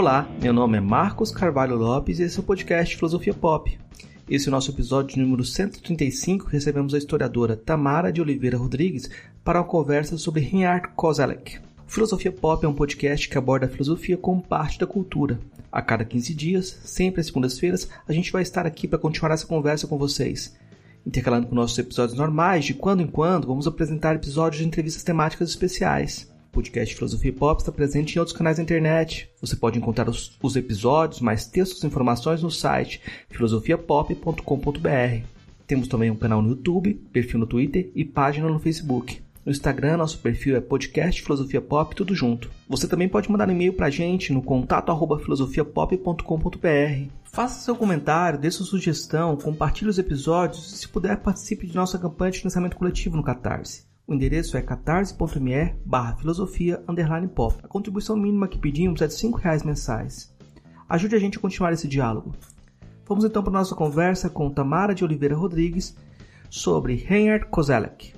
Olá, meu nome é Marcos Carvalho Lopes e esse é o podcast Filosofia Pop. Esse é o nosso episódio número 135. Recebemos a historiadora Tamara de Oliveira Rodrigues para uma conversa sobre Reinhard Koselleck. Filosofia Pop é um podcast que aborda a filosofia como parte da cultura. A cada 15 dias, sempre às segundas-feiras, a gente vai estar aqui para continuar essa conversa com vocês. Intercalando com nossos episódios normais, de quando em quando, vamos apresentar episódios de entrevistas temáticas especiais. Podcast Filosofia Pop está presente em outros canais da internet. Você pode encontrar os, os episódios, mais textos e informações no site filosofiapop.com.br. Temos também um canal no YouTube, perfil no Twitter e página no Facebook. No Instagram, nosso perfil é podcast Filosofia Pop, tudo junto. Você também pode mandar um e-mail pra gente no contato arroba filosofiapop.com.br. Faça seu comentário, dê sua sugestão, compartilhe os episódios e, se puder, participe de nossa campanha de financiamento coletivo no Catarse. O endereço é catarse.me barra filosofia pop. A contribuição mínima que pedimos é de R$ reais mensais. Ajude a gente a continuar esse diálogo. Vamos então para a nossa conversa com Tamara de Oliveira Rodrigues sobre Reinhard Koselleck.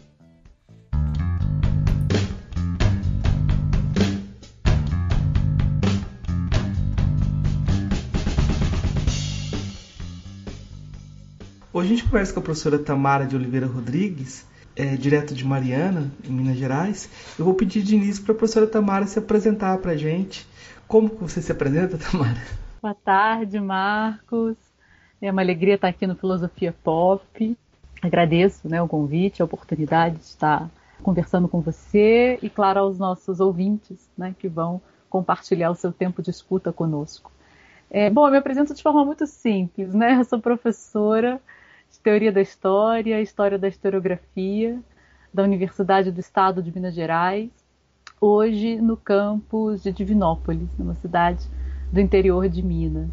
Hoje a gente conversa com a professora Tamara de Oliveira Rodrigues é, direto de Mariana, em Minas Gerais. Eu vou pedir de início para a professora Tamara se apresentar para a gente. Como você se apresenta, Tamara? Boa tarde, Marcos. É uma alegria estar aqui no Filosofia Pop. Agradeço né, o convite, a oportunidade de estar conversando com você e, claro, aos nossos ouvintes né, que vão compartilhar o seu tempo de escuta conosco. É, bom, eu me apresento de forma muito simples, né? Eu sou professora Teoria da História, História da Historiografia, da Universidade do Estado de Minas Gerais, hoje no campus de Divinópolis, numa cidade do interior de Minas.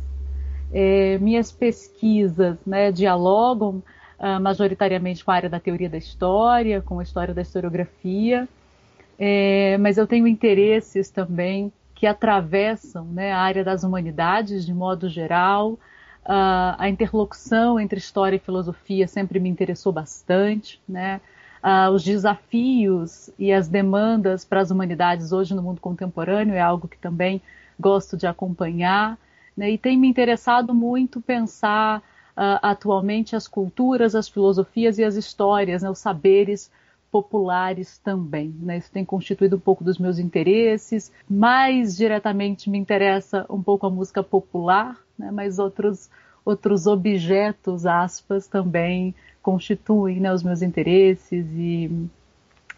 É, minhas pesquisas né, dialogam uh, majoritariamente com a área da teoria da história, com a história da historiografia, é, mas eu tenho interesses também que atravessam né, a área das humanidades de modo geral, Uh, a interlocução entre história e filosofia sempre me interessou bastante, né? Uh, os desafios e as demandas para as humanidades hoje no mundo contemporâneo é algo que também gosto de acompanhar, né? E tem me interessado muito pensar uh, atualmente as culturas, as filosofias e as histórias, né? os saberes populares também. Né? Isso tem constituído um pouco dos meus interesses. Mais diretamente me interessa um pouco a música popular, né? mas outros, outros objetos, aspas, também constituem né, os meus interesses e,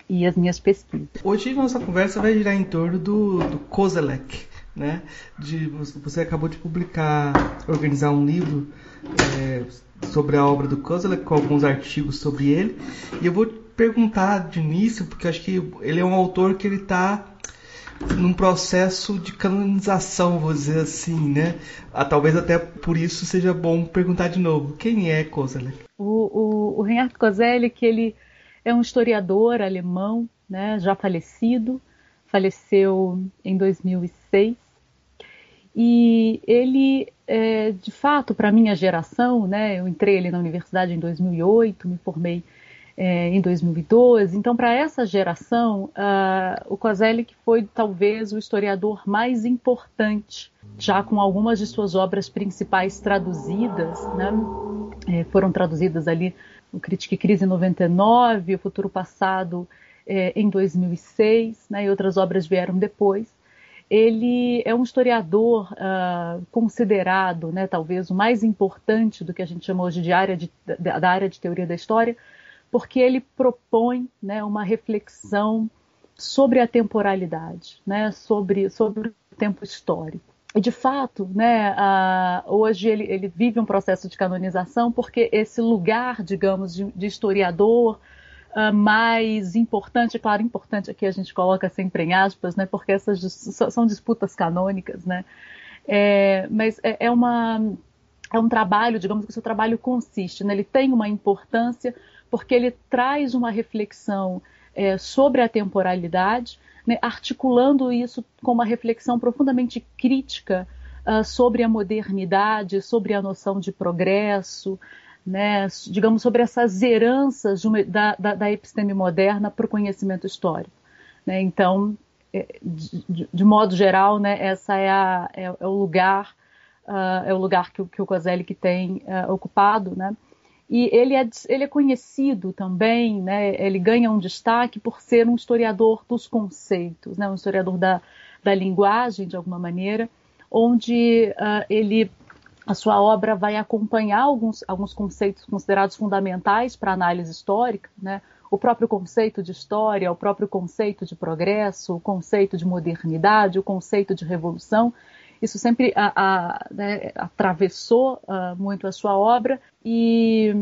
e as minhas pesquisas. Hoje nossa conversa vai girar em torno do, do Kozelek, né? De, você acabou de publicar, organizar um livro é, sobre a obra do Kozelek, com alguns artigos sobre ele, e eu vou perguntar de início, porque acho que ele é um autor que ele está num processo de canonização, vou dizer assim, né? Ah, talvez até por isso seja bom perguntar de novo. Quem é Koselleck? O, o, o Reinhard Koselleck, ele é um historiador alemão, né, já falecido, faleceu em 2006. E ele, é, de fato, para a minha geração, né, eu entrei ali na universidade em 2008, me formei é, em 2012. Então, para essa geração, uh, o Kozelik foi talvez o historiador mais importante, já com algumas de suas obras principais traduzidas, né? é, foram traduzidas ali o e Crise em 99, o Futuro Passado é, em 2006, né? e outras obras vieram depois. Ele é um historiador uh, considerado, né, talvez o mais importante do que a gente chama hoje de área de, da, da área de teoria da história, porque ele propõe né, uma reflexão sobre a temporalidade, né, sobre, sobre o tempo histórico. E, de fato, né, hoje ele, ele, vive um processo de canonização porque esse lugar, digamos, de, de historiador uh, mais importante, é claro, importante aqui a gente coloca sempre em aspas, né, porque essas são disputas canônicas, né, é, mas é, é, uma, é um trabalho, digamos que o seu trabalho consiste, né, ele tem uma importância porque ele traz uma reflexão é, sobre a temporalidade, né, articulando isso com uma reflexão profundamente crítica uh, sobre a modernidade, sobre a noção de progresso, né, digamos, sobre essas heranças uma, da, da, da, episteme moderna para o conhecimento histórico. Né? Então, é, de, de, modo geral, né, essa é, a, é, é o lugar uh, é o lugar que, que o Kozelik tem uh, ocupado, né? E ele é, ele é conhecido também, né? Ele ganha um destaque por ser um historiador dos conceitos, né? Um historiador da, da linguagem, de alguma maneira, onde uh, ele a sua obra vai acompanhar alguns, alguns conceitos considerados fundamentais para a análise histórica, né? o próprio conceito de história, o próprio conceito de progresso, o conceito de modernidade, o conceito de revolução. Isso sempre a, a, né, atravessou uh, muito a sua obra e,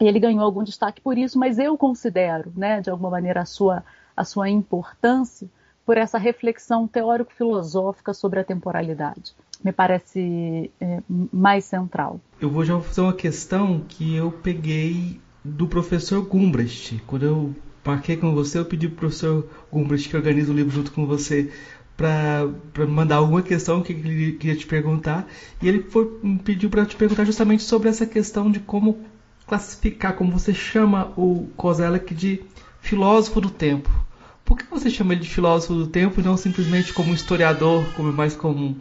e, ele ganhou algum destaque por isso, mas eu considero, né, de alguma maneira, a sua, a sua importância por essa reflexão teórico-filosófica sobre a temporalidade me parece é, mais central. Eu vou já fazer uma questão que eu peguei do professor Gumbrecht. Quando eu marquei com você, eu pedi para o professor Gumbrecht que organiza o livro junto com você para mandar alguma questão que ele queria te perguntar. E ele foi, pediu para te perguntar justamente sobre essa questão de como classificar, como você chama o Kozelek de filósofo do tempo. Por que você chama ele de filósofo do tempo e não simplesmente como historiador, como é mais comum?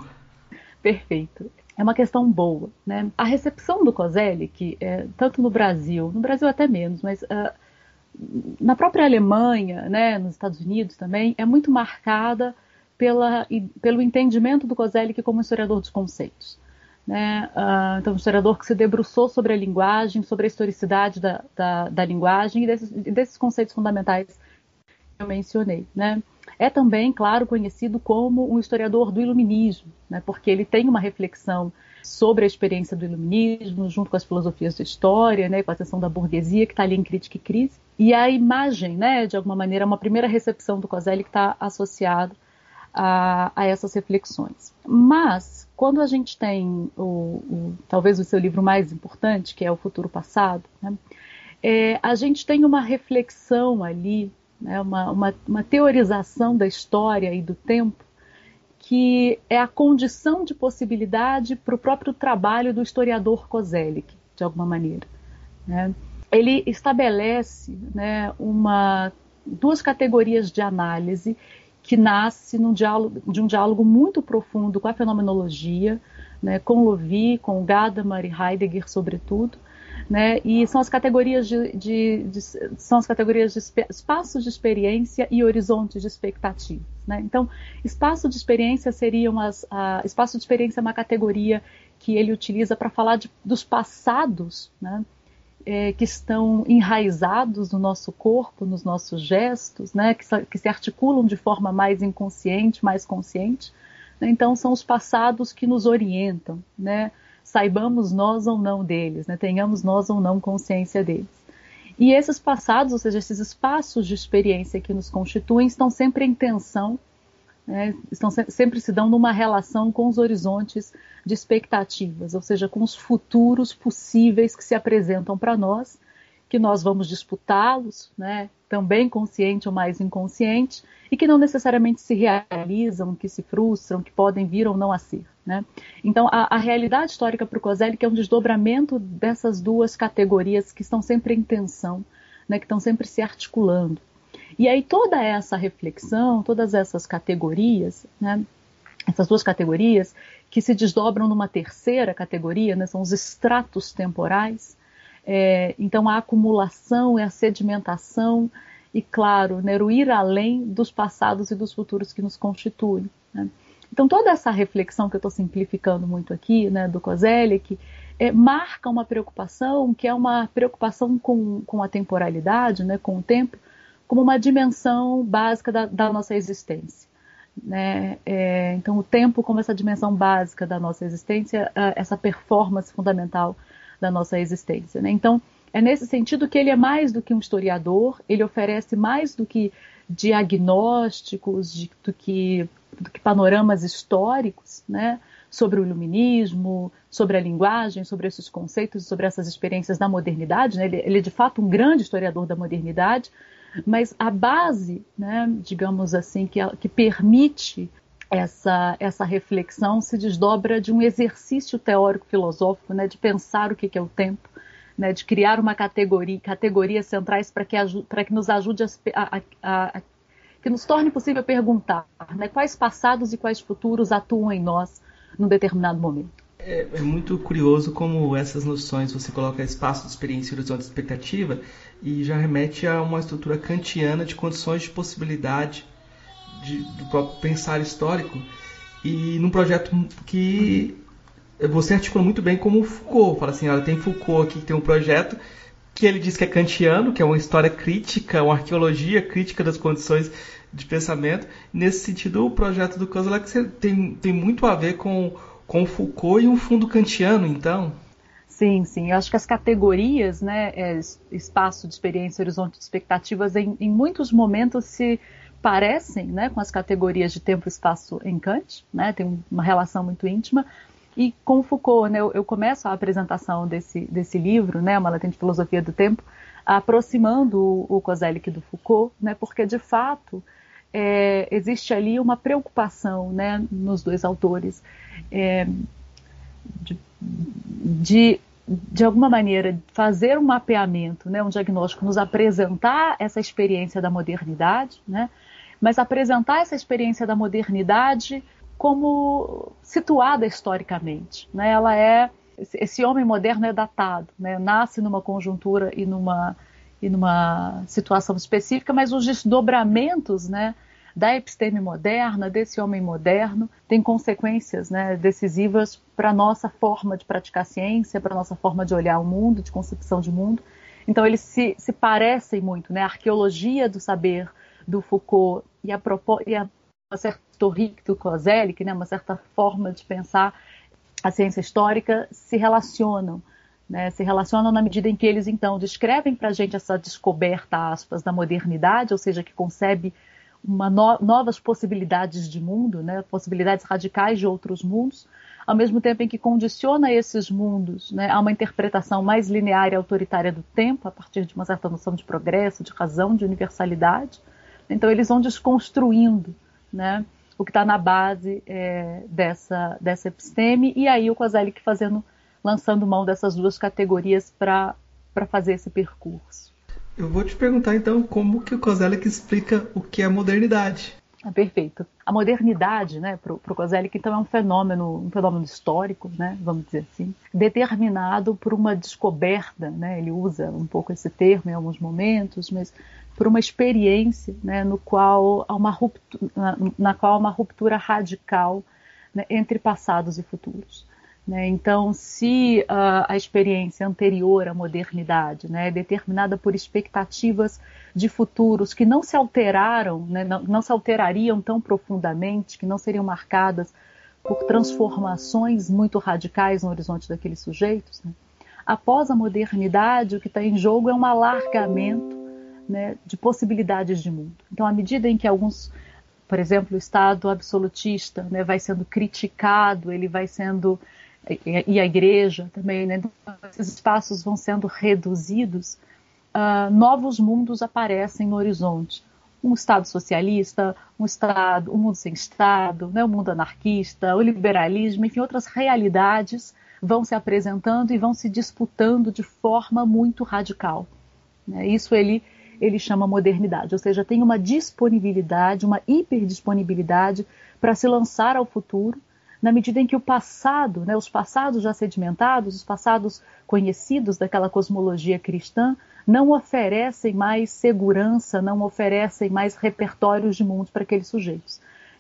Perfeito. É uma questão boa, né? A recepção do Kozelik, é, tanto no Brasil, no Brasil até menos, mas uh, na própria Alemanha, né, nos Estados Unidos também, é muito marcada pela, pelo entendimento do Kozelik como historiador dos conceitos. Né? Uh, então, um historiador que se debruçou sobre a linguagem, sobre a historicidade da, da, da linguagem e desses, desses conceitos fundamentais que eu mencionei. Né? É também, claro, conhecido como um historiador do iluminismo, né, porque ele tem uma reflexão sobre a experiência do iluminismo, junto com as filosofias da história, né, com a atenção da burguesia, que está ali em Crítica e Crise. E a imagem, né, de alguma maneira, é uma primeira recepção do Coselli que está associada a, a, essas reflexões. Mas, quando a gente tem o, o, talvez o seu livro mais importante, que é O Futuro Passado, né, é, a gente tem uma reflexão ali né, uma, uma, uma teorização da história e do tempo que é a condição de possibilidade para o próprio trabalho do historiador Kozelik, de alguma maneira. Né? Ele estabelece né, uma, duas categorias de análise que nasce diálogo, de um diálogo muito profundo com a fenomenologia, né, com Lovie, com Gadamer e Heidegger, sobretudo, né? E são as categorias de, de, de, são as categorias de espaços de experiência e horizontes de expectativas. Né? Então, espaço de experiência seriam as a, espaço de experiência é uma categoria que ele utiliza para falar de, dos passados, né? É, que estão enraizados no nosso corpo, nos nossos gestos, né? que, que se articulam de forma mais inconsciente, mais consciente. Né? Então, são os passados que nos orientam, né? saibamos nós ou não deles, né? tenhamos nós ou não consciência deles. E esses passados, ou seja, esses espaços de experiência que nos constituem, estão sempre em tensão, né? estão se sempre se dão numa relação com os horizontes de expectativas, ou seja, com os futuros possíveis que se apresentam para nós, que nós vamos disputá-los, né? também consciente ou mais inconsciente, e que não necessariamente se realizam, que se frustram, que podem vir ou não a ser. Né? Então, a, a, realidade histórica para o Kozelik é um desdobramento dessas duas categorias que estão sempre em tensão, né, que estão sempre se articulando. E aí toda essa reflexão, todas essas categorias, né, essas duas categorias, que se desdobram numa terceira categoria, né, são os estratos temporais, é, então a acumulação e a sedimentação, e claro, né, o ir além dos passados e dos futuros que nos constituem. Né? Então, toda essa reflexão que eu estou simplificando muito aqui, né, do Kozelik, é, marca uma preocupação que é uma preocupação com, com a temporalidade, né, com o tempo, como uma dimensão básica da, da nossa existência. Né? É, então, o tempo como essa dimensão básica da nossa existência, essa performance fundamental da nossa existência. Né? Então, é nesse sentido que ele é mais do que um historiador, ele oferece mais do que diagnósticos, de, do que do que panoramas históricos, né, sobre o iluminismo, sobre a linguagem, sobre esses conceitos, sobre essas experiências da modernidade. Né? Ele, ele, é de fato um grande historiador da modernidade, mas a base, né, digamos assim, que, que permite essa, essa reflexão se desdobra de um exercício teórico-filosófico, né, de pensar o que, que é o tempo, né, de criar uma categoria, categorias centrais para que, que nos ajude a, a, a que nos torne possível perguntar né, quais passados e quais futuros atuam em nós num determinado momento. É, é, muito curioso como essas noções você coloca espaço de experiência horizonte de expectativa e já remete a uma estrutura kantiana de condições de possibilidade de, do próprio pensar histórico e num projeto que você articula muito bem como Foucault. Fala assim, olha, tem Foucault aqui que tem um projeto que ele diz que é kantiano, que é uma história crítica, uma arqueologia crítica das condições de pensamento. Nesse sentido, o projeto do Kozlak tem, tem muito a ver com com Foucault e um fundo kantiano, então? Sim, sim. Eu acho que as categorias, né, é, espaço de experiência, horizonte de expectativas, em, em, muitos momentos se parecem né, com as categorias de tempo e espaço em Kant, né, tem uma relação muito íntima. E com Foucault, né, eu, eu começo a apresentação desse, desse livro, né, Uma Latente Filosofia do Tempo, aproximando o, o Kozelik do Foucault, né, porque de fato é, existe ali uma preocupação né, nos dois autores é, de, de, de, alguma maneira, fazer um mapeamento, né, um diagnóstico, nos apresentar essa experiência da modernidade, né, mas apresentar essa experiência da modernidade como situada historicamente. Né, ela é esse homem moderno é datado, né, nasce numa conjuntura e numa e numa situação específica, mas os desdobramentos né, da episteme moderna, desse homem moderno, tem consequências né, decisivas para a nossa forma de praticar ciência, para a nossa forma de olhar o mundo, de concepção de mundo. Então, eles se, se parecem muito. Né? A arqueologia do saber do Foucault e a, e a uma certa historique do Kozelik, né? uma certa forma de pensar a ciência histórica, se relacionam. Né, se relacionam na medida em que eles então descrevem para a gente essa descoberta aspas da modernidade, ou seja, que concebe no, novas possibilidades de mundo, né, possibilidades radicais de outros mundos, ao mesmo tempo em que condiciona esses mundos né, a uma interpretação mais linear e autoritária do tempo, a partir de uma certa noção de progresso, de razão, de universalidade. Então eles vão desconstruindo né, o que está na base é, dessa, dessa episteme, e aí o Kozelik fazendo, lançando mão dessas duas categorias para fazer esse percurso. Eu vou te perguntar então como que o Kozelik explica o que é modernidade. Ah, perfeito. A modernidade, né, para o Kozelik, então, é um fenômeno, um fenômeno histórico, né, vamos dizer assim, determinado por uma descoberta, né, ele usa um pouco esse termo em alguns momentos, mas por uma experiência, né, no qual há uma ruptura, na, na qual há uma ruptura radical né, entre passados e futuros. Né? Então, se uh, a experiência anterior à modernidade né, é determinada por expectativas de futuros que não se alteraram, né, não, não, se alterariam tão profundamente, que não seriam marcadas por transformações muito radicais no horizonte daqueles sujeitos, né, após a modernidade, o que está em jogo é um alargamento né, de possibilidades de mundo. Então, à medida em que alguns por exemplo, o Estado absolutista né, vai sendo criticado, ele vai sendo e a igreja também, né? Então, esses espaços vão sendo reduzidos, uh, novos mundos aparecem no horizonte. Um Estado socialista, um Estado, um mundo sem Estado, né? mundo anarquista, o liberalismo, enfim, outras realidades vão se apresentando e vão se disputando de forma muito radical. Né? Isso ele, ele chama modernidade, ou seja, tem uma disponibilidade, uma hiperdisponibilidade para se lançar ao futuro, na medida em que o passado, né, os passados já sedimentados, os passados conhecidos daquela cosmologia cristã, não oferecem mais segurança, não oferecem mais repertórios de mundos para aqueles sujeitos.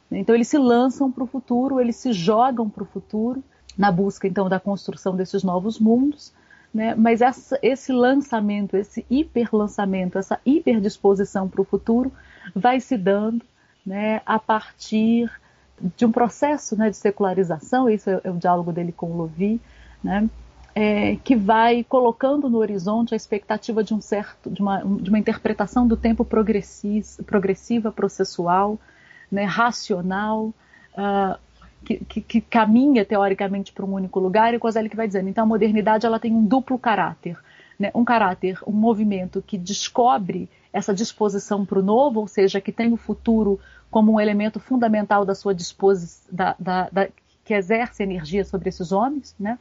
Então eles se lançam para o futuro, eles se jogam para o futuro, na busca então da construção desses novos mundos, né? mas essa, esse lançamento, esse hiperlançamento, essa hiperdisposição para o futuro vai se dando né, a partir de um processo né, de secularização, isso é, é, o diálogo dele com o Lovi, né, é, que vai colocando no horizonte a expectativa de um certo, de uma, de uma interpretação do tempo progressiva, processual, né, racional, uh, que, que, que, caminha teoricamente para um único lugar, e o Kozelik vai dizendo, então a modernidade ela tem um duplo caráter, né, um caráter, um movimento que descobre essa disposição para o novo, ou seja, que tem o futuro como um elemento fundamental da sua disposição, da, da, da, que exerce energia sobre esses homens, né?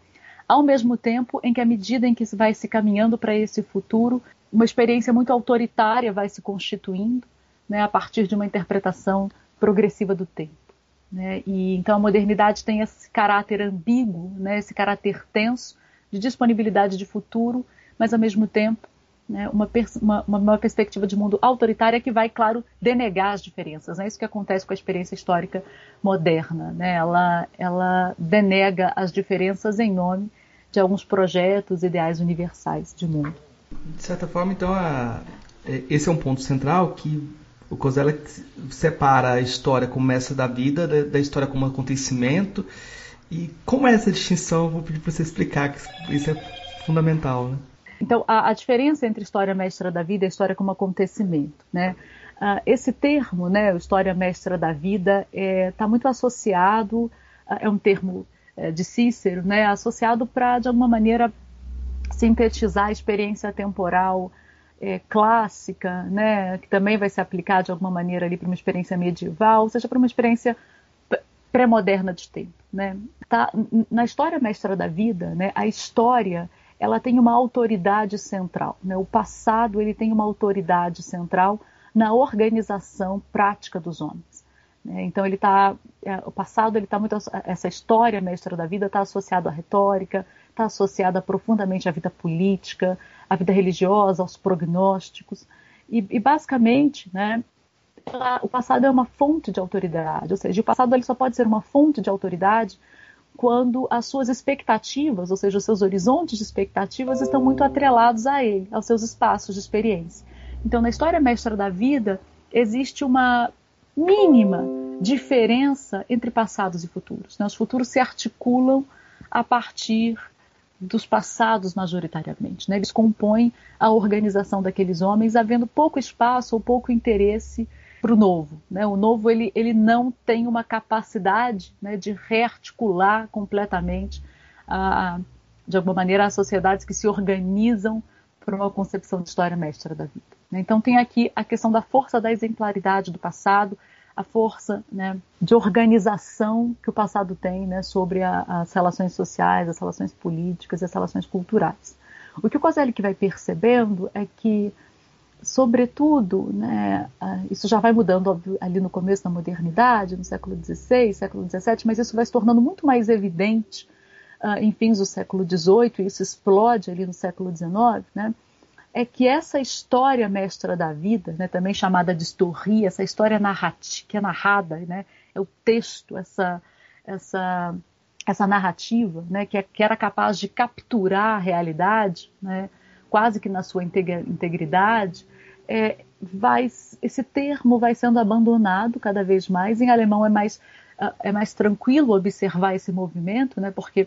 ao mesmo tempo em que, à medida em que se vai se caminhando para esse futuro, uma experiência muito autoritária vai se constituindo, né, a partir de uma interpretação progressiva do tempo. Né? E então a modernidade tem esse caráter ambíguo, né, esse caráter tenso de disponibilidade de futuro, mas ao mesmo tempo né, uma, uma, uma, perspectiva de mundo autoritária que vai, claro, denegar as diferenças. É né? isso que acontece com a experiência histórica moderna. Né? Ela, ela denega as diferenças em nome de alguns projetos ideais universais de mundo. De certa forma, então, a, é, esse é um ponto central que o Kozelek separa a história como essa da vida da, da história como acontecimento. E como é essa distinção? Vou pedir para você explicar, que isso é fundamental. Né? Então, a, a, diferença entre história mestra da vida e história como acontecimento, né? Uh, esse termo, né, história mestra da vida, está é, tá muito associado, uh, é um termo uh, de Cícero, né, associado para, de alguma maneira, sintetizar a experiência temporal é, clássica, né, que também vai se aplicar de alguma maneira ali para uma experiência medieval, ou seja, para uma experiência pré-moderna de tempo. Né? Tá, na história mestra da vida, né, a história ela tem uma autoridade central. Né? O passado ele tem uma autoridade central na organização prática dos homens. Né? Então ele está, é, o passado ele está muito essa história mestra da vida está associada à retórica, está associada profundamente à vida política, à vida religiosa, aos prognósticos e, e basicamente, né? o passado é uma fonte de autoridade, ou seja, o passado ele só pode ser uma fonte de autoridade quando as suas expectativas, ou seja, os seus horizontes de expectativas estão muito atrelados a ele, aos seus espaços de experiência. Então, na história mestra da vida, existe uma mínima diferença entre passados e futuros. Né? Os futuros se articulam a partir dos passados majoritariamente. Né? Eles compõem a organização daqueles homens, havendo pouco espaço ou pouco interesse para o novo. Né? O novo ele, ele não tem uma capacidade né, de rearticular completamente, a, de alguma maneira, as sociedades que se organizam para uma concepção de história mestra da vida. Né? Então tem aqui a questão da força da exemplaridade do passado, a força né, de organização que o passado tem né, sobre a, as relações sociais, as relações políticas e as relações culturais. O que o Kozelik vai percebendo é que sobretudo, né, isso já vai mudando ali no começo da modernidade, no século XVI, século XVII, mas isso vai se tornando muito mais evidente uh, em fins do século XVIII, e isso explode ali no século XIX, né, é que essa história mestra da vida, né, também chamada de história, essa história narrativa, que é narrada, né, é o texto, essa, essa, essa narrativa, né, que, é, que era capaz de capturar a realidade, né, quase que na sua integridade, é, vai, esse termo vai sendo abandonado cada vez mais. Em alemão é mais, ah, é mais tranquilo observar esse movimento, né, porque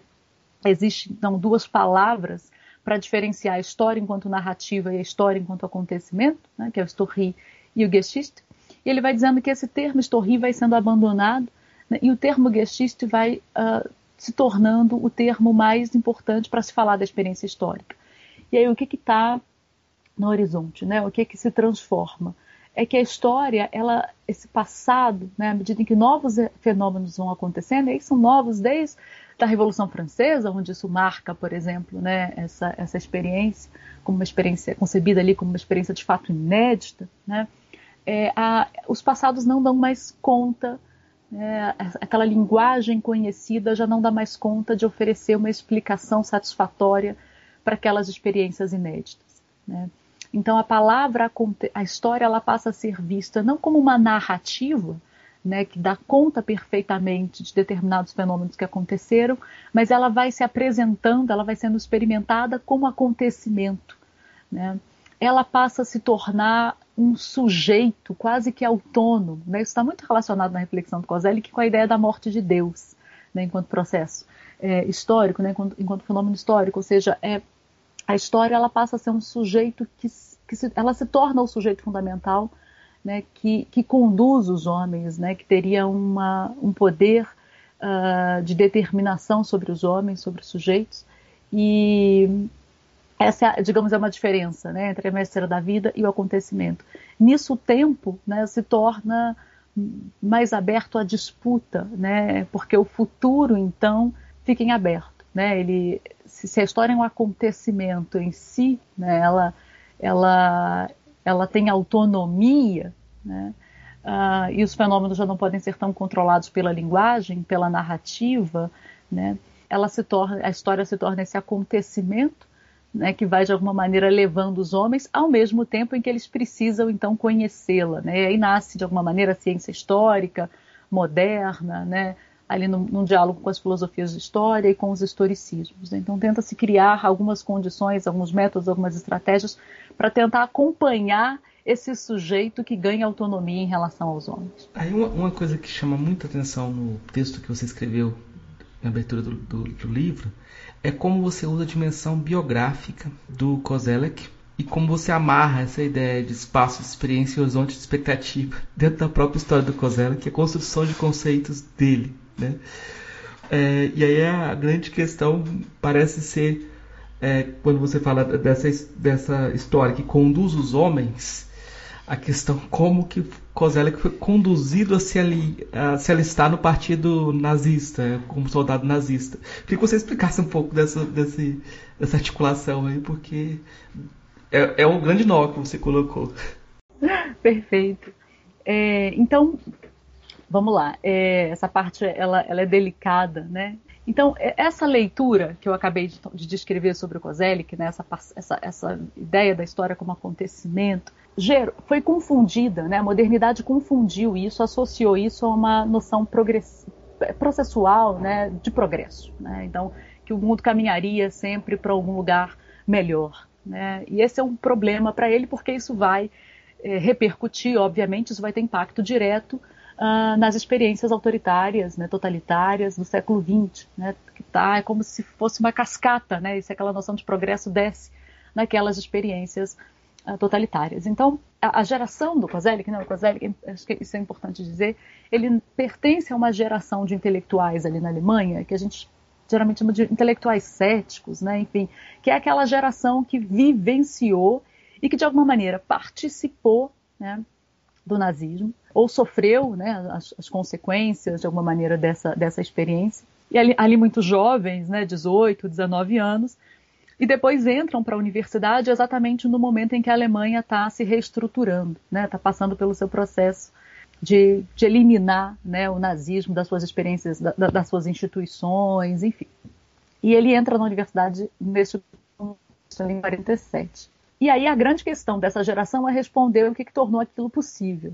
existem então, duas palavras para diferenciar a história enquanto narrativa e a história enquanto acontecimento, né, que é o Story e o Geschichte. E ele vai dizendo que esse termo Story vai sendo abandonado né, e o termo Geschichte vai uh, se tornando o termo mais importante para se falar da experiência histórica. E aí o que está no horizonte, né? O que é que se transforma? É que a história, ela, esse passado, né, à medida em que novos fenômenos vão acontecendo, e aí são novos desde a Revolução Francesa, onde isso marca, por exemplo, né, essa, essa experiência como uma experiência concebida ali como uma experiência de fato inédita, né? É, a, os passados não dão mais conta, né, aquela linguagem conhecida já não dá mais conta de oferecer uma explicação satisfatória para aquelas experiências inéditas. Né? Então a palavra, a história, ela passa a ser vista não como uma narrativa, né, que dá conta perfeitamente de determinados fenômenos que aconteceram, mas ela vai se apresentando, ela vai sendo experimentada como acontecimento. Né? Ela passa a se tornar um sujeito quase que autônomo. Né? Isso está muito relacionado na reflexão do Kozelik com a ideia da morte de Deus, né, enquanto processo é, histórico, né, enquanto, enquanto, fenômeno histórico. Ou seja, é, a história ela passa a ser um sujeito que, que se, ela se torna o sujeito fundamental, né, que, que conduz os homens, né, que teria uma, um poder uh, de determinação sobre os homens, sobre os sujeitos, e essa, é, digamos, é uma diferença né, entre a mestra da vida e o acontecimento. Nisso o tempo né, se torna mais aberto à disputa, né, porque o futuro, então, fica em aberto né? Ele, se, se, a história é um acontecimento em si, né? Ela, ela, ela tem autonomia, né? uh, e os fenômenos já não podem ser tão controlados pela linguagem, pela narrativa, né? Ela se torna, a história se torna esse acontecimento, né, que vai de alguma maneira levando os homens, ao mesmo tempo em que eles precisam então conhecê-la, né? E aí nasce de alguma maneira a ciência histórica moderna, né? Ali num, num, diálogo com as filosofias de história e com os historicismos. Então tenta-se criar algumas condições, alguns métodos, algumas estratégias para tentar acompanhar esse sujeito que ganha autonomia em relação aos homens. Aí uma, uma coisa que chama muita atenção no texto que você escreveu na abertura do, do, do livro é como você usa a dimensão biográfica do Kozelek e como você amarra essa ideia de espaço, de experiência e horizonte de expectativa dentro da própria história do Kozelek, que é a construção de conceitos dele. Né? É, e aí a grande questão parece ser, é, quando você fala dessa, dessa história que conduz os homens a questão como que Kozelek foi conduzido a se, ali, a se alistar no partido nazista, como soldado nazista. Queria que você explicasse um pouco dessa, dessa articulação aí, porque é, é um grande nó que você colocou. Perfeito. É, então, vamos lá. É, essa parte ela, ela é delicada, né? Então, é, essa leitura que eu acabei de, de descrever sobre o Kozelik, né, essa, essa, essa ideia da história como acontecimento, foi confundida, né? a modernidade confundiu isso, associou isso a uma noção processual né? de progresso. Né? Então, que o mundo caminharia sempre para algum lugar melhor. Né? E esse é um problema para ele, porque isso vai é, repercutir, obviamente, isso vai ter impacto direto uh, nas experiências autoritárias, né, totalitárias do século XX, né, que tá, é como se fosse uma cascata, né, se aquela noção de progresso desce naquelas experiências uh, totalitárias. Então, a, a, geração do Kozelik, né, o Kozelik, acho que isso é importante dizer, ele pertence a uma geração de intelectuais ali na Alemanha, que a gente geralmente chama de intelectuais céticos, né, enfim, que é aquela geração que vivenciou e que de alguma maneira participou né, do nazismo, ou sofreu né, as, as, consequências de alguma maneira dessa, dessa experiência. E ali, ali muito jovens, né, 18, 19 anos, e depois entram para a universidade exatamente no momento em que a Alemanha está se reestruturando, está né, passando pelo seu processo de, de eliminar né, o nazismo das suas experiências, da, das suas instituições, enfim. E ele entra na universidade nesse em 47. E aí a grande questão dessa geração é responder o que, que tornou aquilo possível.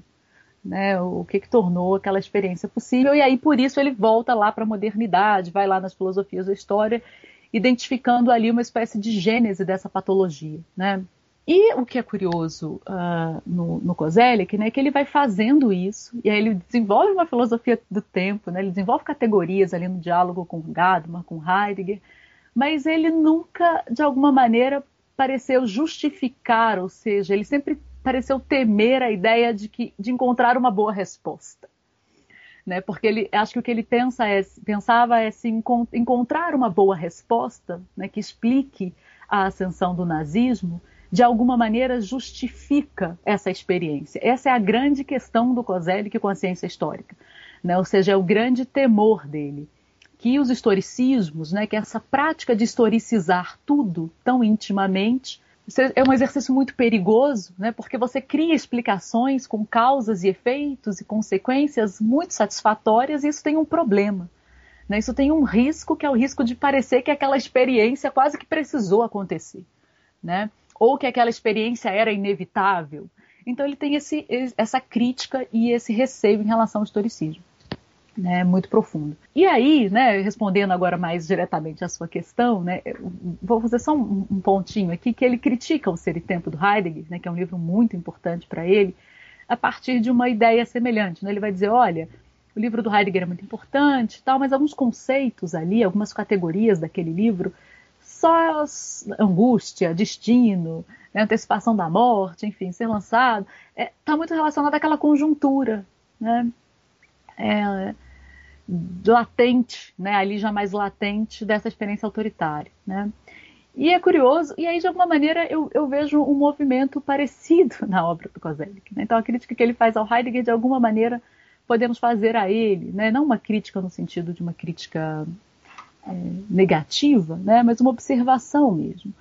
Né, o que, que tornou aquela experiência possível, e aí por isso ele volta lá para a modernidade, vai lá nas filosofias da história, identificando ali uma espécie de gênese dessa patologia. Né? E o que é curioso uh, no, no Kozelik, né, é que ele vai fazendo isso, e aí ele desenvolve uma filosofia do tempo, né, ele desenvolve categorias ali no diálogo com Gadman, com Heidegger, mas ele nunca, de alguma maneira, pareceu justificar, ou seja, ele sempre pareceu temer a ideia de, que, de encontrar uma boa resposta. Né? Porque ele, acho que o que ele pensa é, pensava é se encontrar uma boa resposta né, que explique a ascensão do nazismo, de alguma maneira justifica essa experiência. Essa é a grande questão do Kozelik com a ciência histórica. Né? Ou seja, é o grande temor dele que os historicismos, né, que essa prática de historicizar tudo tão intimamente, é um exercício muito perigoso, né, porque você cria explicações com causas e efeitos e consequências muito satisfatórias e isso tem um problema. Né, isso tem um risco, que é o risco de parecer que aquela experiência quase que precisou acontecer. Né, ou que aquela experiência era inevitável. Então ele tem esse, essa crítica e esse receio em relação ao historicismo né, muito profundo. E aí, né, respondendo agora mais diretamente à sua questão, né, vou fazer só um, um, pontinho aqui, que ele critica o Ser e Tempo do Heidegger, né, que é um livro muito importante para ele, a partir de uma ideia semelhante. Né? Ele vai dizer, olha, o livro do Heidegger é muito importante, tal, mas alguns conceitos ali, algumas categorias daquele livro, só angústia, destino, né, antecipação da morte, enfim, ser lançado, está é, tá muito relacionado àquela conjuntura, né? é, latente, né, ali já mais latente dessa experiência autoritária. Né? E é curioso, e aí de alguma maneira eu, eu vejo um movimento parecido na obra do Kozelik. Né? Então a crítica que ele faz ao Heidegger, de alguma maneira, podemos fazer a ele, né? não uma crítica no sentido de uma crítica é, negativa, né? mas uma observação mesmo.